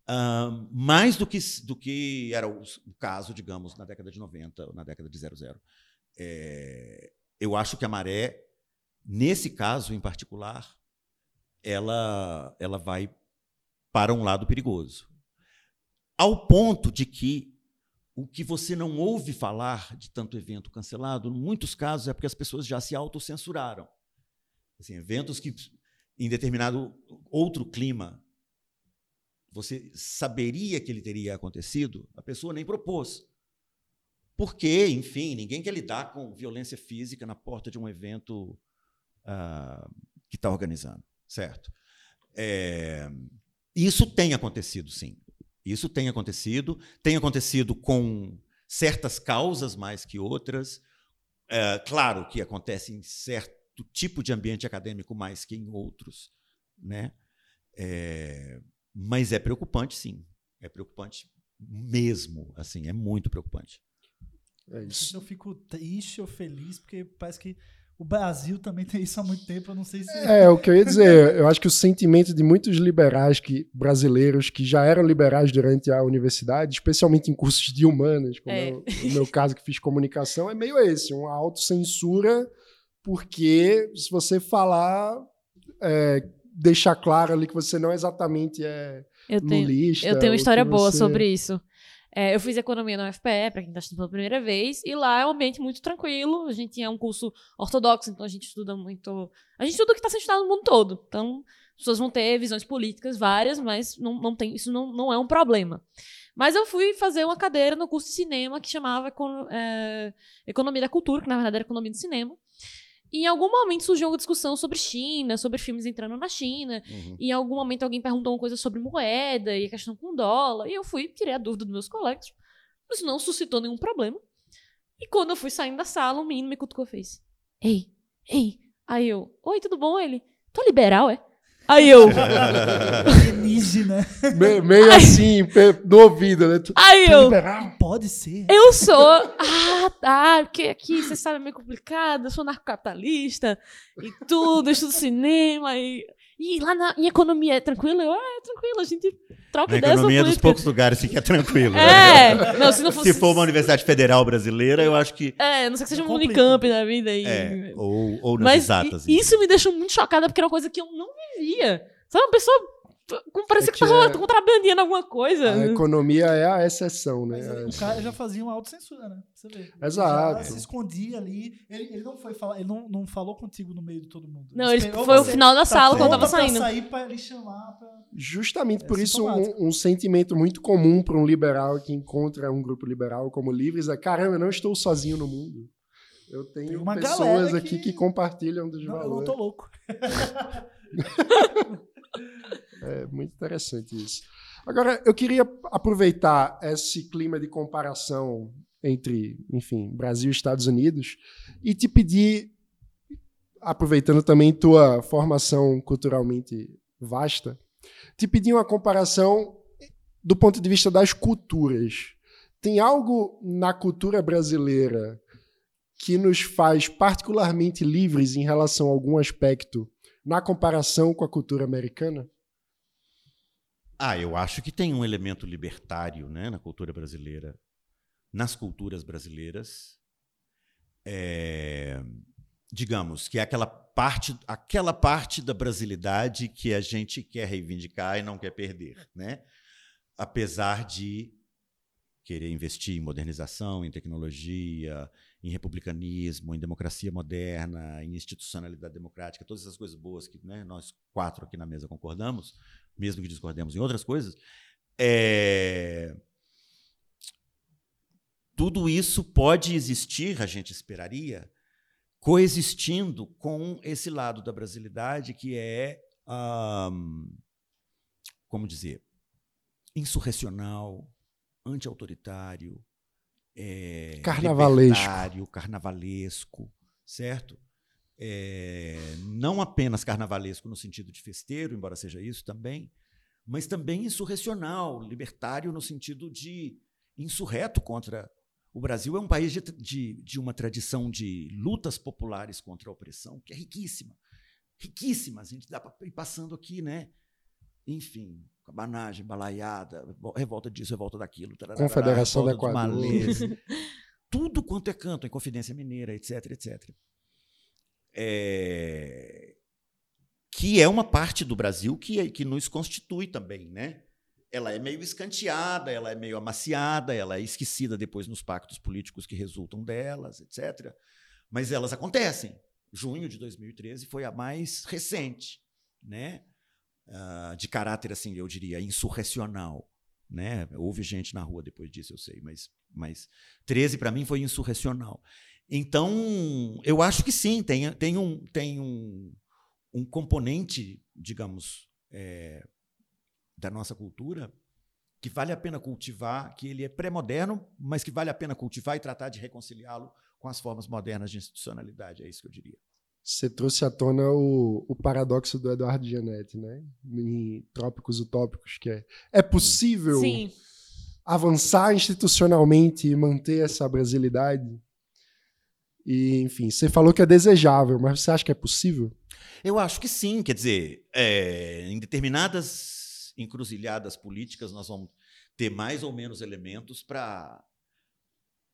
uh, mais do que, do que era o, caso, digamos, na década de 90 ou na década de 00. É, eu acho que a maré, nesse caso em particular, ela, ela vai para um lado perigoso. Ao ponto de que o que você não ouve falar de tanto evento cancelado, em muitos casos, é porque as pessoas já se autocensuraram. Assim, eventos que, em determinado outro clima, você saberia que ele teria acontecido, a pessoa nem propôs. Porque, enfim, ninguém quer lidar com violência física na porta de um evento uh, que está organizando, certo? É, isso tem acontecido, sim. Isso tem acontecido, tem acontecido com certas causas mais que outras. É, claro que acontece em certo tipo de ambiente acadêmico mais que em outros, né? É, mas é preocupante, sim. É preocupante mesmo, assim, é muito preocupante. É isso. Eu fico triste ou feliz porque parece que o Brasil também tem isso há muito tempo, eu não sei se. É, o que eu ia dizer. Eu acho que o sentimento de muitos liberais que, brasileiros que já eram liberais durante a universidade, especialmente em cursos de humanas, como é. é o meu caso que fiz comunicação, é meio esse, uma autocensura, porque se você falar, é, deixar claro ali que você não exatamente é eu tenho, lulista. Eu tenho uma história boa sobre isso. É, eu fiz economia na UFPE, para quem está estudando pela primeira vez, e lá é um ambiente muito tranquilo. A gente tinha um curso ortodoxo, então a gente estuda muito. A gente estuda o que está sendo estudado no mundo todo. Então, as pessoas vão ter visões políticas várias, mas não, não tem, isso não, não é um problema. Mas eu fui fazer uma cadeira no curso de cinema que chamava é, Economia da Cultura, que na verdade era Economia do Cinema. E em algum momento surgiu uma discussão sobre China, sobre filmes entrando na China. Uhum. E em algum momento alguém perguntou uma coisa sobre moeda e a questão com dólar. E eu fui, tirei a dúvida dos meus colegas. Mas não suscitou nenhum problema. E quando eu fui saindo da sala, um menino me cutucou e fez: Ei, ei. Aí eu: Oi, tudo bom? Ele: Tô liberal, é? Aí eu. Alienígena. Me, meio assim, no ouvido, né? Aí eu. Pode ser. Eu sou. Ah, tá. Porque aqui, você sabe, é meio complicado. Eu sou narcocapitalista e tudo, estudo cinema e. E lá na, em economia é tranquilo? Eu, é, tranquilo, a gente troca na ideias. economia é dos poucos lugares que é tranquilo. É, né? não, se não fosse... Se for uma universidade federal brasileira, eu acho que... É, não sei que seja um Unicamp da vida. aí. É, ou, ou nas Mas exatas. isso me deixou muito chocada, porque era uma coisa que eu não vivia. Sabe, uma pessoa Parece é que, que tava é... contrabandeando alguma coisa. A economia é a exceção, né? Mas o cara já fazia uma autocensura, né? Você vê. Exato. Ele se escondia ali. Ele, ele não foi falar, ele não, não falou contigo no meio de todo mundo. Não, ele foi o final da sala quando tava saindo. Pra sair pra ele chamar pra... Justamente por é isso, um, um, sentimento muito comum para um liberal que encontra um grupo liberal como Livres é: caramba, eu não estou sozinho no mundo. Eu tenho pessoas aqui que... que compartilham dos não, valores. Eu não tô louco. É muito interessante isso. Agora, eu queria aproveitar esse clima de comparação entre, enfim, Brasil e Estados Unidos e te pedir, aproveitando também tua formação culturalmente vasta, te pedir uma comparação do ponto de vista das culturas. Tem algo na cultura brasileira que nos faz particularmente livres em relação a algum aspecto na comparação com a cultura americana? Ah, eu acho que tem um elemento libertário né, na cultura brasileira, nas culturas brasileiras. É... digamos, que é aquela parte, aquela parte da brasilidade que a gente quer reivindicar e não quer perder, né? Apesar de querer investir em modernização, em tecnologia, em republicanismo, em democracia moderna, em institucionalidade democrática, todas essas coisas boas que né, nós quatro aqui na mesa concordamos, mesmo que discordemos em outras coisas, é... tudo isso pode existir, a gente esperaria, coexistindo com esse lado da brasilidade que é, como dizer, insurrecional, anti-autoritário, é, carnavalesco. carnavalesco, certo? É, não apenas carnavalesco no sentido de festeiro, embora seja isso também, mas também insurrecional, libertário no sentido de insurreto contra o Brasil é um país de, de, de, uma tradição de lutas populares contra a opressão que é riquíssima. Riquíssima. A gente dá para ir passando aqui, né? Enfim, cabanagem, balaiada, revolta disso, revolta daquilo. Tararara, Confederação da Equador. tudo quanto é canto, em Confidência Mineira, etc, etc. É... Que é uma parte do Brasil que, é, que nos constitui também, né? ela é meio escanteada, ela é meio amaciada, ela é esquecida depois nos pactos políticos que resultam delas, etc. Mas elas acontecem. Junho de 2013 foi a mais recente, né? Uh, de caráter, assim, eu diria, insurrecional. Né? Houve gente na rua depois disso, eu sei, mas, mas 13 para mim foi insurrecional. Então, eu acho que sim, tem, tem, um, tem um, um componente, digamos, é, da nossa cultura que vale a pena cultivar, que ele é pré-moderno, mas que vale a pena cultivar e tratar de reconciliá-lo com as formas modernas de institucionalidade. É isso que eu diria. Você trouxe à tona o, o paradoxo do Eduardo Gianetti, né? Em Trópicos Utópicos, que é é possível Sim. avançar institucionalmente e manter essa brasilidade? E, enfim, você falou que é desejável, mas você acha que é possível? Eu acho que sim. Quer dizer, é, em determinadas encruzilhadas políticas, nós vamos ter mais ou menos elementos para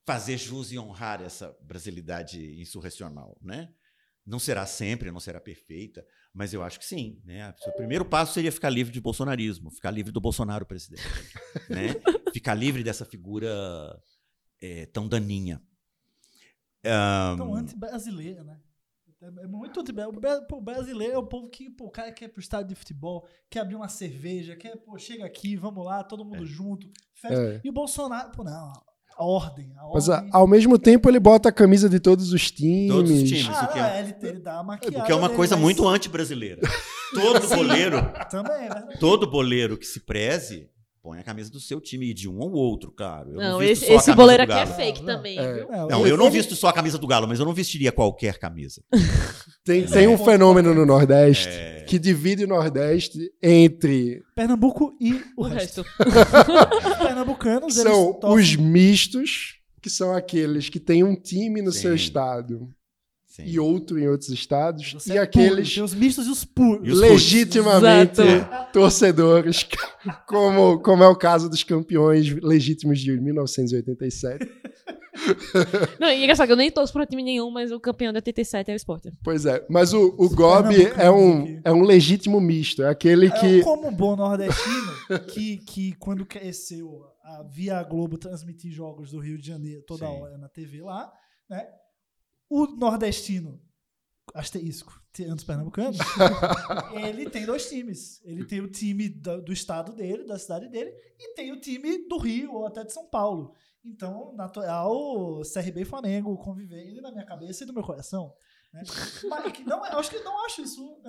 fazer jus e honrar essa brasilidade insurrecional, né? Não será sempre, não será perfeita, mas eu acho que sim. Né? O primeiro passo seria ficar livre de bolsonarismo, ficar livre do Bolsonaro presidente, né? ficar livre dessa figura é, tão daninha. Um, tão anti-brasileira, né? É, é muito o brasileiro é o povo que pô, o cara quer ir pro estádio de futebol, quer abrir uma cerveja, quer, pô, chega aqui, vamos lá, todo mundo é. junto. É. E o Bolsonaro, pô, não, a ordem, a Mas ao mesmo tempo ele bota a camisa de todos os times. Todos os times. Ah, que é, ele, ele dá uma maquiada. O que é uma coisa muito anti-brasileira. Todo boleiro. Também, é Todo boleiro que se preze põe a camisa do seu time e de um ou outro, claro. Eu não, não esse, esse boleiro aqui é fake não, também. É. Não, eu não visto só a camisa do Galo, mas eu não vestiria qualquer camisa. tem, tem um fenômeno no Nordeste é. que divide o Nordeste entre Pernambuco e o, o resto. resto. Pernambucanos são os mistos, que são aqueles que têm um time no Sim. seu estado Sim. e outro em outros estados. Você e é aqueles. Puro, os mistos e os puros. Legitimamente torcedores, como, como é o caso dos campeões legítimos de 1987. Não, e é engraçado, eu nem torço para time nenhum, mas o campeão de 87 é o Sport. Pois é, mas o, o Gobi é um, é um legítimo misto, é aquele que... É como um bom nordestino, que, que quando cresceu, via a Globo transmitir jogos do Rio de Janeiro toda Sim. hora na TV lá, né? O nordestino, asterisco, antes pernambucano, ele tem dois times. Ele tem o time do, do, estado dele, da cidade dele, e tem o time do Rio ou até de São Paulo. Então, natural, CRB e Flamengo conviverem na minha cabeça e no meu coração. Né? Mas, não, eu acho que não acho isso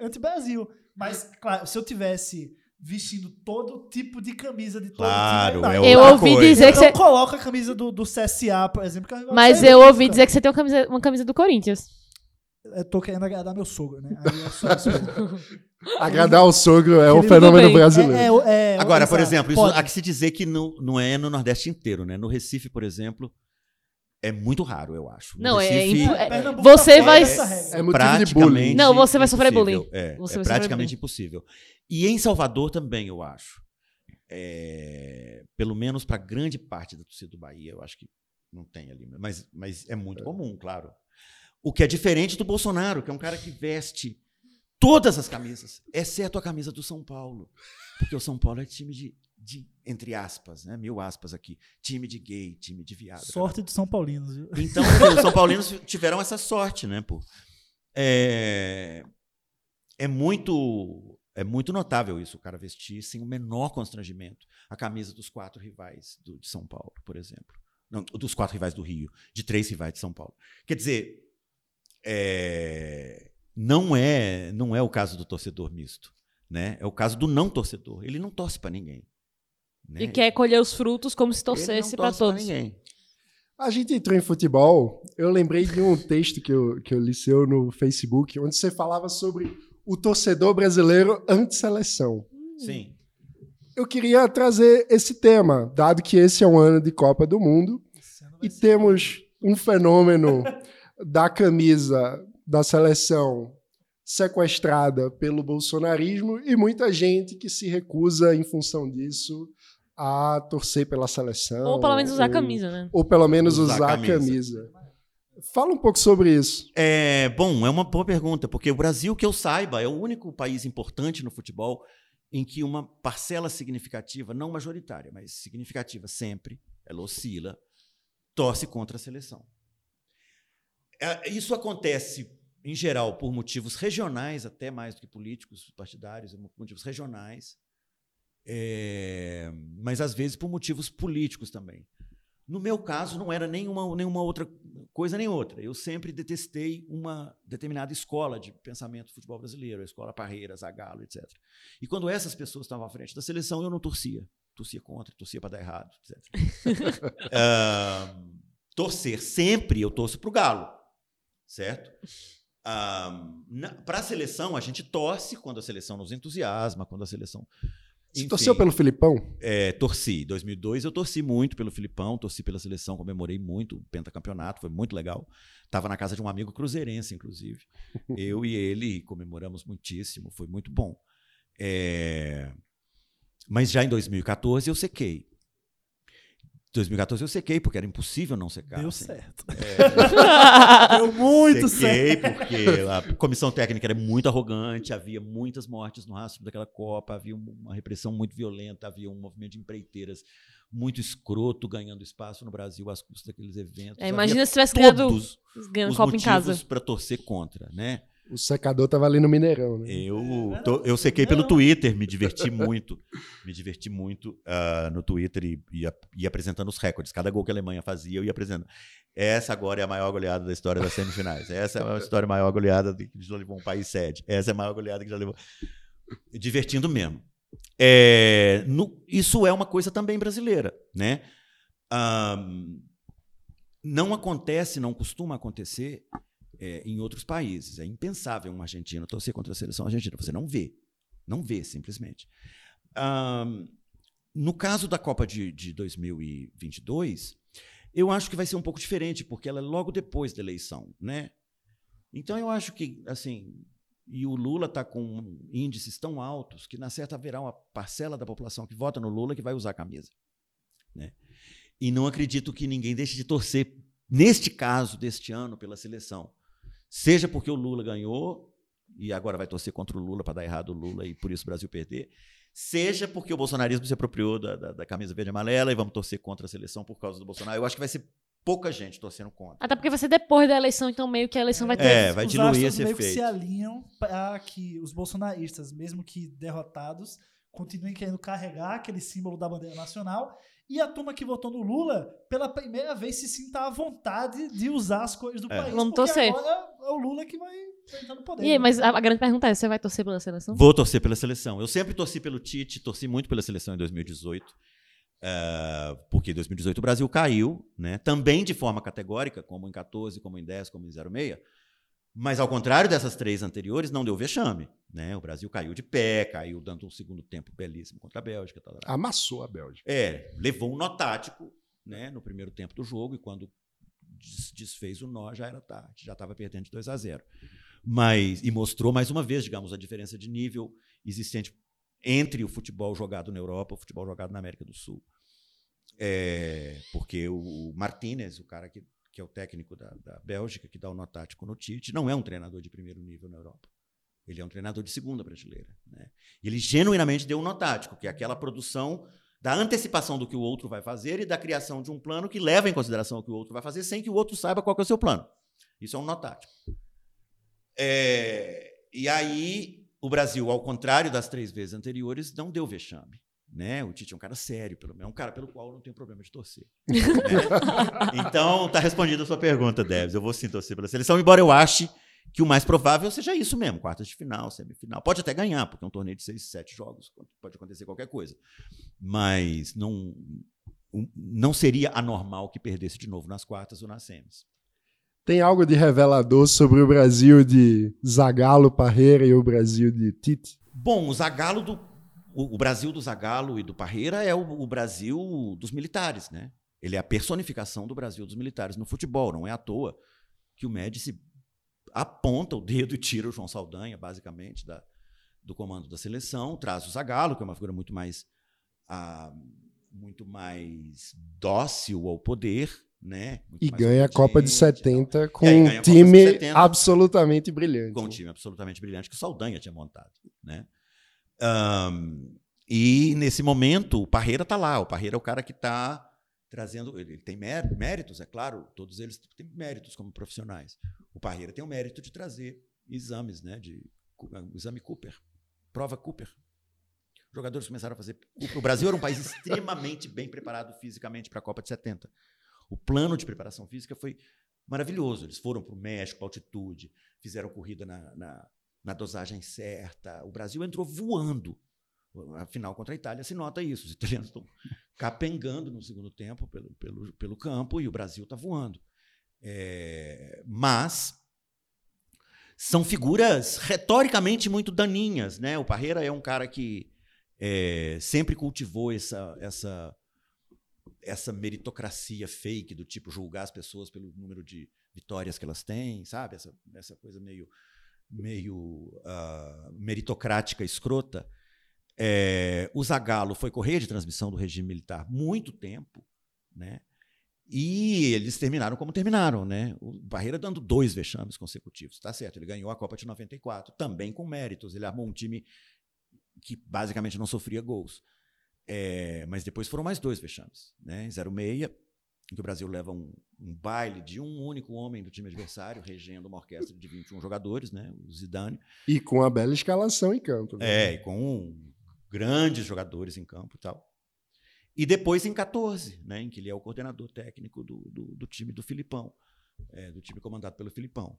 anti-Brasil. Anti Mas, claro, se eu tivesse vestindo todo tipo de camisa de todo claro, time. É eu ouvi coisa. dizer que você coloca a camisa do, do CSA, por exemplo. É Mas eu ouvi dizer que você tem uma camisa, uma camisa do Corinthians. Eu tô querendo agradar meu sogro, né? É agradar o sogro é um fenômeno brasileiro. É, é, é, Agora, por exemplo, isso, há que se dizer que não, não é no Nordeste inteiro, né? No Recife, por exemplo, é muito raro, eu acho. não, é Recife, é, Você vai. É, é praticamente. Não, você vai sofrer bullying. É, é praticamente impossível. E em Salvador também, eu acho. É, pelo menos para grande parte da torcida do Bahia, eu acho que não tem ali. Mas, mas é muito é. comum, claro. O que é diferente do Bolsonaro, que é um cara que veste todas as camisas, exceto a camisa do São Paulo. Porque o São Paulo é time de, de entre aspas, né? Mil aspas aqui. Time de gay, time de viado. Sorte dos São Paulinos, viu? Então, os São Paulinos tiveram essa sorte, né? Pô? É, é muito é muito notável isso, o cara vestir sem o menor constrangimento a camisa dos quatro rivais do, de São Paulo, por exemplo. Não, dos quatro rivais do Rio, de três rivais de São Paulo. Quer dizer, é, não é não é o caso do torcedor misto, né? É o caso do não torcedor. Ele não torce para ninguém. Né? E quer colher os frutos como se torcesse para todos. ninguém. A gente entrou em futebol, eu lembrei de um texto que eu, que eu li seu no Facebook, onde você falava sobre o torcedor brasileiro anti-seleção. Sim. Eu queria trazer esse tema, dado que esse é um ano de Copa do Mundo e temos um fenômeno da camisa da seleção sequestrada pelo bolsonarismo e muita gente que se recusa, em função disso, a torcer pela seleção. Ou pelo menos usar a ou- camisa, né? Ou pelo menos Usar a usar, a camisa. camisa. Fala um pouco sobre isso. É, bom, é uma boa pergunta, porque o Brasil, que eu saiba, é o único país importante no futebol em que uma parcela significativa, não majoritária, mas significativa sempre, ela oscila, torce contra a seleção. É, Isso acontece, em geral, por motivos regionais, até mais do que políticos, partidários, por motivos regionais, é, mas às vezes por motivos políticos também. No meu caso, não era nenhuma, nenhuma outra coisa nem outra. Eu sempre detestei uma determinada escola de pensamento do futebol brasileiro, a escola Parreira, Zagallo, etc. E quando essas pessoas estavam à frente da seleção, eu não torcia. Torcia contra, torcia para dar errado, etc. Ah, torcer sempre, eu torço para o Galo, certo? para a seleção, a gente torce quando a seleção nos entusiasma, quando a seleção. Você Enfim. torceu pelo Filipão? É, torci. 2002 eu torci muito pelo Filipão, torci pela seleção, comemorei muito o pentacampeonato, foi muito legal. Tava na casa de um amigo cruzeirense, inclusive. Eu e ele comemoramos muitíssimo, foi muito bom. É, Mas já em 2014 eu sequei. 2014 eu sequei, porque era impossível não secar. Deu assim. certo. É, Deu muito sequei certo. porque a comissão técnica era muito arrogante, havia muitas mortes no rastro daquela Copa, havia uma repressão muito violenta, havia um movimento de empreiteiras muito escroto ganhando espaço no Brasil às custas daqueles eventos. É, imagina Havia se tivesse ganhado, todos ganhando os Copa em casa. motivos para torcer contra, né? O secador tava ali no Mineirão, né? Eu, tô- eu sequei pelo Twitter, me diverti muito. Me diverti muito ah, no Twitter e ia, ia apresentando os recordes. Cada gol que a Alemanha fazia, eu ia apresentando. Essa agora é a maior goleada da história das semifinais. Essa é a história maior goleada que já levou um país sede. Essa é a maior goleada que já levou. Divertindo mesmo. É, no- isso é uma coisa também brasileira, né? Ahn, não acontece, não costuma acontecer é, em outros países. É impensável um argentino torcer contra a seleção argentina. Você não vê. Não vê, simplesmente. Ahn, no caso da Copa de, de 2022, eu acho que vai ser um pouco diferente, porque ela é logo depois da eleição. Né? Então, eu acho que, assim, e o Lula está com índices tão altos que, na certa, haverá uma parcela da população que vota no Lula que vai usar a camisa. Né? E não acredito que ninguém deixe de torcer, neste caso, deste ano, pela seleção. Seja porque o Lula ganhou e agora vai torcer contra o Lula para dar errado o Lula e por isso o Brasil perder. Seja porque o bolsonarismo se apropriou da, da, da camisa verde e amarela e vamos torcer contra a seleção por causa do Bolsonaro. Eu acho que vai ser pouca gente torcendo contra. Até porque vai ser depois da eleição, então meio que a eleição vai ter. É, vai Os diluir esse meio que se efeito. alinham para que os bolsonaristas, mesmo que derrotados, continuem querendo carregar aquele símbolo da bandeira nacional e a turma que votou no Lula, pela primeira vez, se sinta à vontade de usar as cores do É. país. Vamos porque torcer. agora é o Lula que vai entrar no poder. E aí, né? mas a, a grande pergunta é: você vai torcer pela seleção? Vou torcer pela seleção. Eu sempre torci pelo Tite, torci muito pela seleção em 2018. eh, porque em 2018 o Brasil caiu, né? também de forma categórica, como em 14, como em 10, como em 06. Mas, ao contrário dessas três anteriores, não deu vexame. Né? O Brasil caiu de pé, caiu dando um segundo tempo belíssimo contra a Bélgica. Tal, tal. Amassou a Bélgica. É, levou um nó tático né, no primeiro tempo do jogo e quando des- desfez o nó já era tarde, já estava perdendo de 2 a 0. Mas e mostrou mais uma vez, digamos, a diferença de nível existente entre o futebol jogado na Europa e o futebol jogado na América do Sul. É, porque o Martinez, o cara que, que é o técnico da, da Bélgica, que dá o nó tático no Tite, não é um treinador de primeiro nível na Europa. Ele é um treinador de segunda prateleira. Né? Ele genuinamente deu um nó tático, que é aquela produção da antecipação do que o outro vai fazer e da criação de um plano que leva em consideração o que o outro vai fazer sem que o outro saiba qual é o seu plano. Isso é um nó tático. É, e aí, o Brasil, ao contrário das três vezes anteriores, não deu vexame. Né? O Tite é um cara sério, pelo é um cara pelo qual eu não tenho problema de torcer. né? Então, está respondida a sua pergunta, Debs. Eu vou sim torcer pela seleção, embora eu ache que o mais provável seja isso mesmo, quartas de final, semifinal. Pode até ganhar, porque é um torneio de seis, sete jogos, pode acontecer qualquer coisa. Mas não, não seria anormal que perdesse de novo nas quartas ou nas semis. Tem algo de revelador sobre o Brasil de Zagallo, Parreira e o Brasil de Tite? Bom, o Zagallo do o, o Brasil do Zagallo e do Parreira é o, o Brasil dos militares, né? Ele é a personificação do Brasil dos militares no futebol, não é à toa que o Médici aponta o dedo e tira o João Saldanha, basicamente, da, do comando da seleção, traz o Zagallo, que é uma figura muito mais, ah, muito mais dócil ao poder, né? Muito e ganha a Copa de 70 com um time 70, absolutamente brilhante. Com um time absolutamente brilhante que o Saldanha tinha montado, né? Um, e nesse momento o Parreira está lá, o Parreira é o cara que está trazendo. Ele tem méritos, é claro, todos eles têm méritos como profissionais. O Parreira tem o mérito de trazer exames, né? De, o exame Cooper, prova Cooper. Os jogadores começaram a fazer. O Brasil era um país extremamente bem preparado fisicamente para a Copa de 70. O plano de preparação física foi maravilhoso. Eles foram para o México, altitude, fizeram corrida na, na, na dosagem certa. O Brasil entrou voando a final contra a Itália se nota isso. Os italianos estão capengando no segundo tempo pelo, pelo, pelo campo e o Brasil está voando. É, mas são figuras retoricamente muito daninhas. Né? O Parreira é um cara que é, sempre cultivou essa, essa, essa meritocracia fake do tipo julgar as pessoas pelo número de vitórias que elas têm, sabe? Essa, essa coisa meio, meio uh, meritocrática, escrota. É, o Zagallo foi correia de transmissão do regime militar muito tempo, né? E eles terminaram como terminaram, né? O Barreira dando dois vexames consecutivos, tá certo? Ele ganhou a Copa de 94, também com méritos. Ele armou um time que basicamente não sofria gols. É, mas depois foram mais dois vexames, né? 06, em que o Brasil leva um, um, baile de um único homem do time adversário, regendo uma orquestra de 21 jogadores, né? O Zidane. E com a bela escalação em campo. Né? É, e com um grandes jogadores em campo e tal. E depois em 14, né, em que ele é o coordenador técnico do, do, do time do Filipão, é, do time comandado pelo Filipão.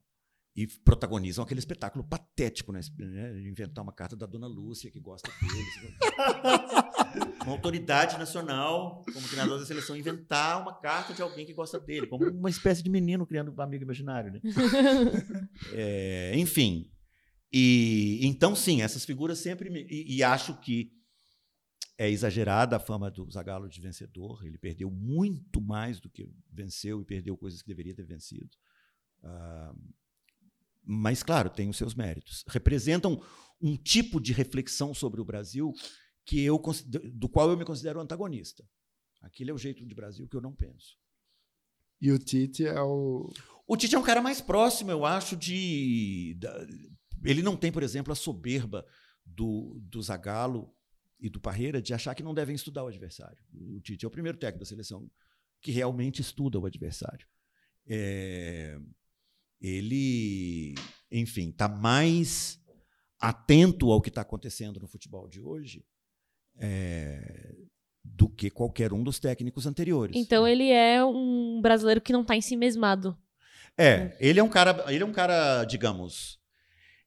E protagonizam aquele espetáculo patético, né? Inventar uma carta da Dona Lúcia, que gosta deles. uma autoridade nacional, como treinador da seleção, inventar uma carta de alguém que gosta dele, como uma espécie de menino criando um amigo imaginário. Né? É, enfim, e então, sim, essas figuras sempre. Me, e, e, acho que é exagerada a fama do Zagallo de vencedor. Ele perdeu muito mais do que venceu e perdeu coisas que deveria ter vencido. Uh, mas, claro, tem os seus méritos. Representam um tipo de reflexão sobre o Brasil que eu do qual eu me considero antagonista. Aquele é o jeito de Brasil que eu não penso. E o Tite é o. O Tite é um cara mais próximo, eu acho, de. Ele não tem, por exemplo, a soberba do, do Zagallo e do Parreira de achar que não devem estudar o adversário. O Tite é o primeiro técnico da seleção que realmente estuda o adversário. É, ele, enfim, está mais atento ao que está acontecendo no futebol de hoje é, do que qualquer um dos técnicos anteriores. Então ele é um brasileiro que não está em si mesmado. É, ele é um cara, ele é um cara, digamos,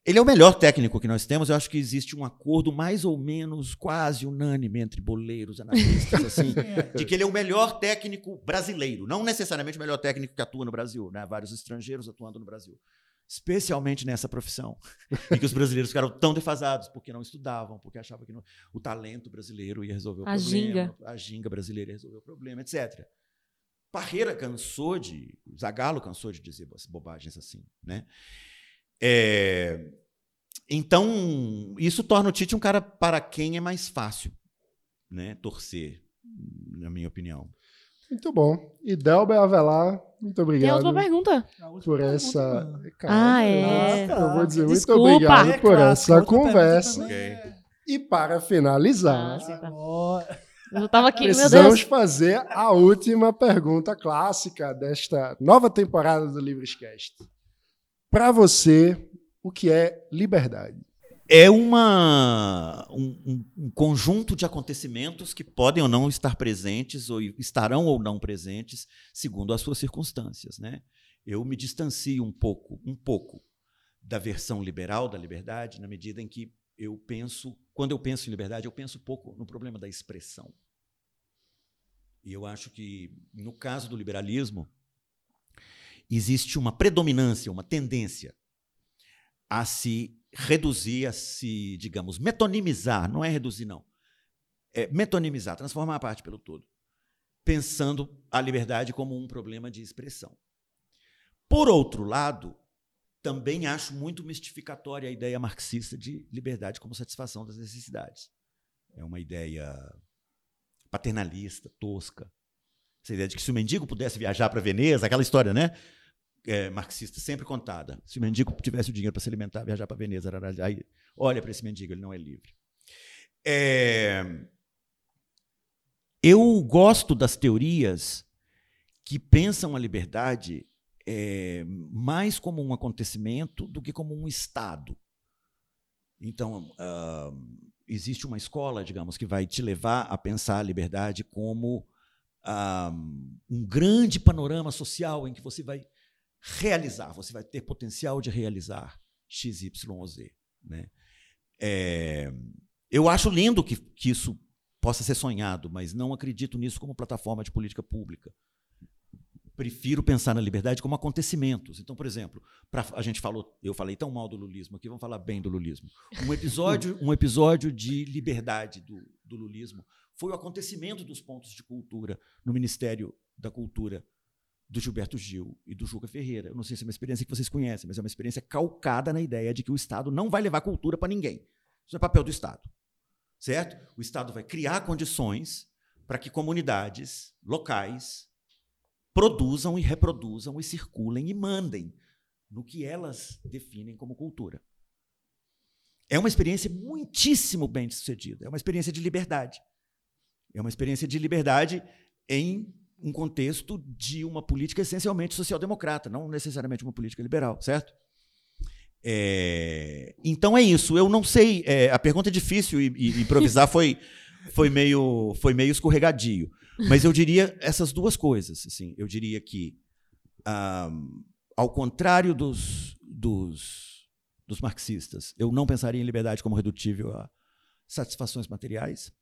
ele é o melhor técnico que nós temos. Eu acho que existe um acordo mais ou menos quase unânime entre boleiros, analistas, assim, é. de que ele é o melhor técnico brasileiro. Não necessariamente o melhor técnico que atua no Brasil, né? Vários estrangeiros atuando no Brasil. Especialmente nessa profissão, em que os brasileiros ficaram tão defasados porque não estudavam, porque achavam que não, o talento brasileiro ia resolver o a problema, ginga. a ginga brasileira ia resolver o problema, etc. Parreira cansou de, Zagallo cansou de dizer bobagens assim, né? É, então, isso torna o Tite um cara para quem é mais fácil né, torcer, na minha opinião. Muito bom. E Delber Avelar, muito Tem a obrigado última pergunta. Por essa. Ah, é. Eu vou dizer muito Desculpa. obrigado É por essa conversa. também Ok. é- E para finalizar, Ah, tá. Agora- Eu tava aqui, meu precisamos Deus. fazer a última pergunta clássica desta nova temporada do Livrescast. Para você, o que é liberdade? É uma, um, um- conjunto de acontecimentos que podem ou não estar presentes, ou estarão ou não presentes, segundo as suas circunstâncias. Né? Eu me distancio um pouco, um pouco da versão liberal da liberdade, na medida em que eu penso, quando eu penso em liberdade, eu penso pouco no problema da expressão. E eu acho que, no caso do liberalismo, existe uma predominância, uma tendência a se reduzir, a se, digamos, metonimizar, não é reduzir, não. É metonimizar, transformar a parte pelo todo, pensando a liberdade como um problema de expressão. Por outro lado, também acho muito mistificatória a ideia marxista de liberdade como satisfação das necessidades. É uma ideia paternalista, tosca. Essa ideia de que se o mendigo pudesse viajar para Veneza, aquela história, né? é, marxista sempre contada. Se o mendigo tivesse o dinheiro para se alimentar, viajar para Veneza, aí, olha para esse mendigo, ele não é livre. É, eu gosto das teorias que pensam a liberdade é, mais como um acontecimento do que como um estado. Então, ah, existe uma escola, digamos, que vai te levar a pensar a liberdade como um grande panorama social em que você vai realizar, você vai ter potencial de realizar X, Y ou Z. Né? É, eu acho lindo que, que isso possa ser sonhado, mas não acredito nisso como plataforma de política pública. Prefiro pensar na liberdade como acontecimentos. Então, por exemplo, pra, a gente falou, eu falei tão mal do lulismo aqui, vamos falar bem do lulismo. Um episódio, um episódio de liberdade do, do lulismo foi o acontecimento dos pontos de cultura no Ministério da Cultura do Gilberto Gil e do Juca Ferreira. Eu não sei se é uma experiência que vocês conhecem, mas é uma experiência calcada na ideia de que o Estado não vai levar cultura para ninguém. Isso é papel do Estado. Certo? O Estado vai criar condições para que comunidades locais produzam e reproduzam e circulem e mandem no que elas definem como cultura. É uma experiência muitíssimo bem sucedida. É uma experiência de liberdade. É uma experiência de liberdade em um contexto de uma política essencialmente social-democrata, não necessariamente uma política liberal, certo? É, então é isso. Eu não sei. é, a pergunta é difícil e, e improvisar foi, foi, meio, foi meio escorregadio. Mas eu diria essas duas coisas. Assim, eu diria que, ah, ao contrário dos, dos, dos marxistas, eu não pensaria em liberdade como redutível a satisfações materiais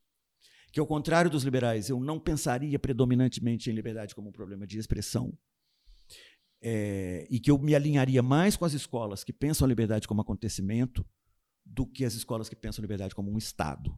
que, ao contrário dos liberais, eu não pensaria predominantemente em liberdade como um problema de expressão, é, e que eu me alinharia mais com as escolas que pensam a liberdade como acontecimento do que as escolas que pensam a liberdade como um Estado.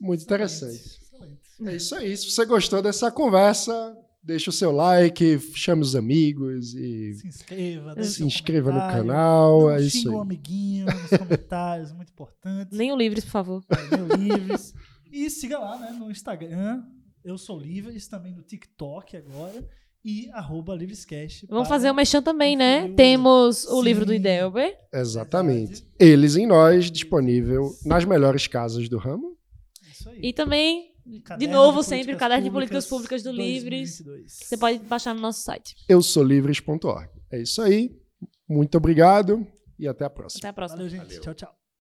Muito interessante. Excelente. É isso aí. Se você gostou dessa conversa, deixa o seu like, chame os amigos e Se inscreva, deixe se inscreva no canal. Não É isso um aí. amiguinho nos comentários, muito importante. Leiam livres, por favor. Meu Livres. E siga lá né, no Instagram, eu sou Livres, também no TikTok agora, e arroba Livrescast. Vamos fazer o Mechan também, né? o- Temos o Sim. livro do Idelber. Exatamente. Eles em nós, disponível nas melhores casas do ramo. Isso aí. E também, de Caderno novo, de sempre, o Caderno de Políticas Públicas do 2022. Livres. Você pode baixar no nosso site. Eu sou livres.org. É isso aí. Muito obrigado e até a próxima. Até a próxima. Valeu, gente. Tchau, tchau.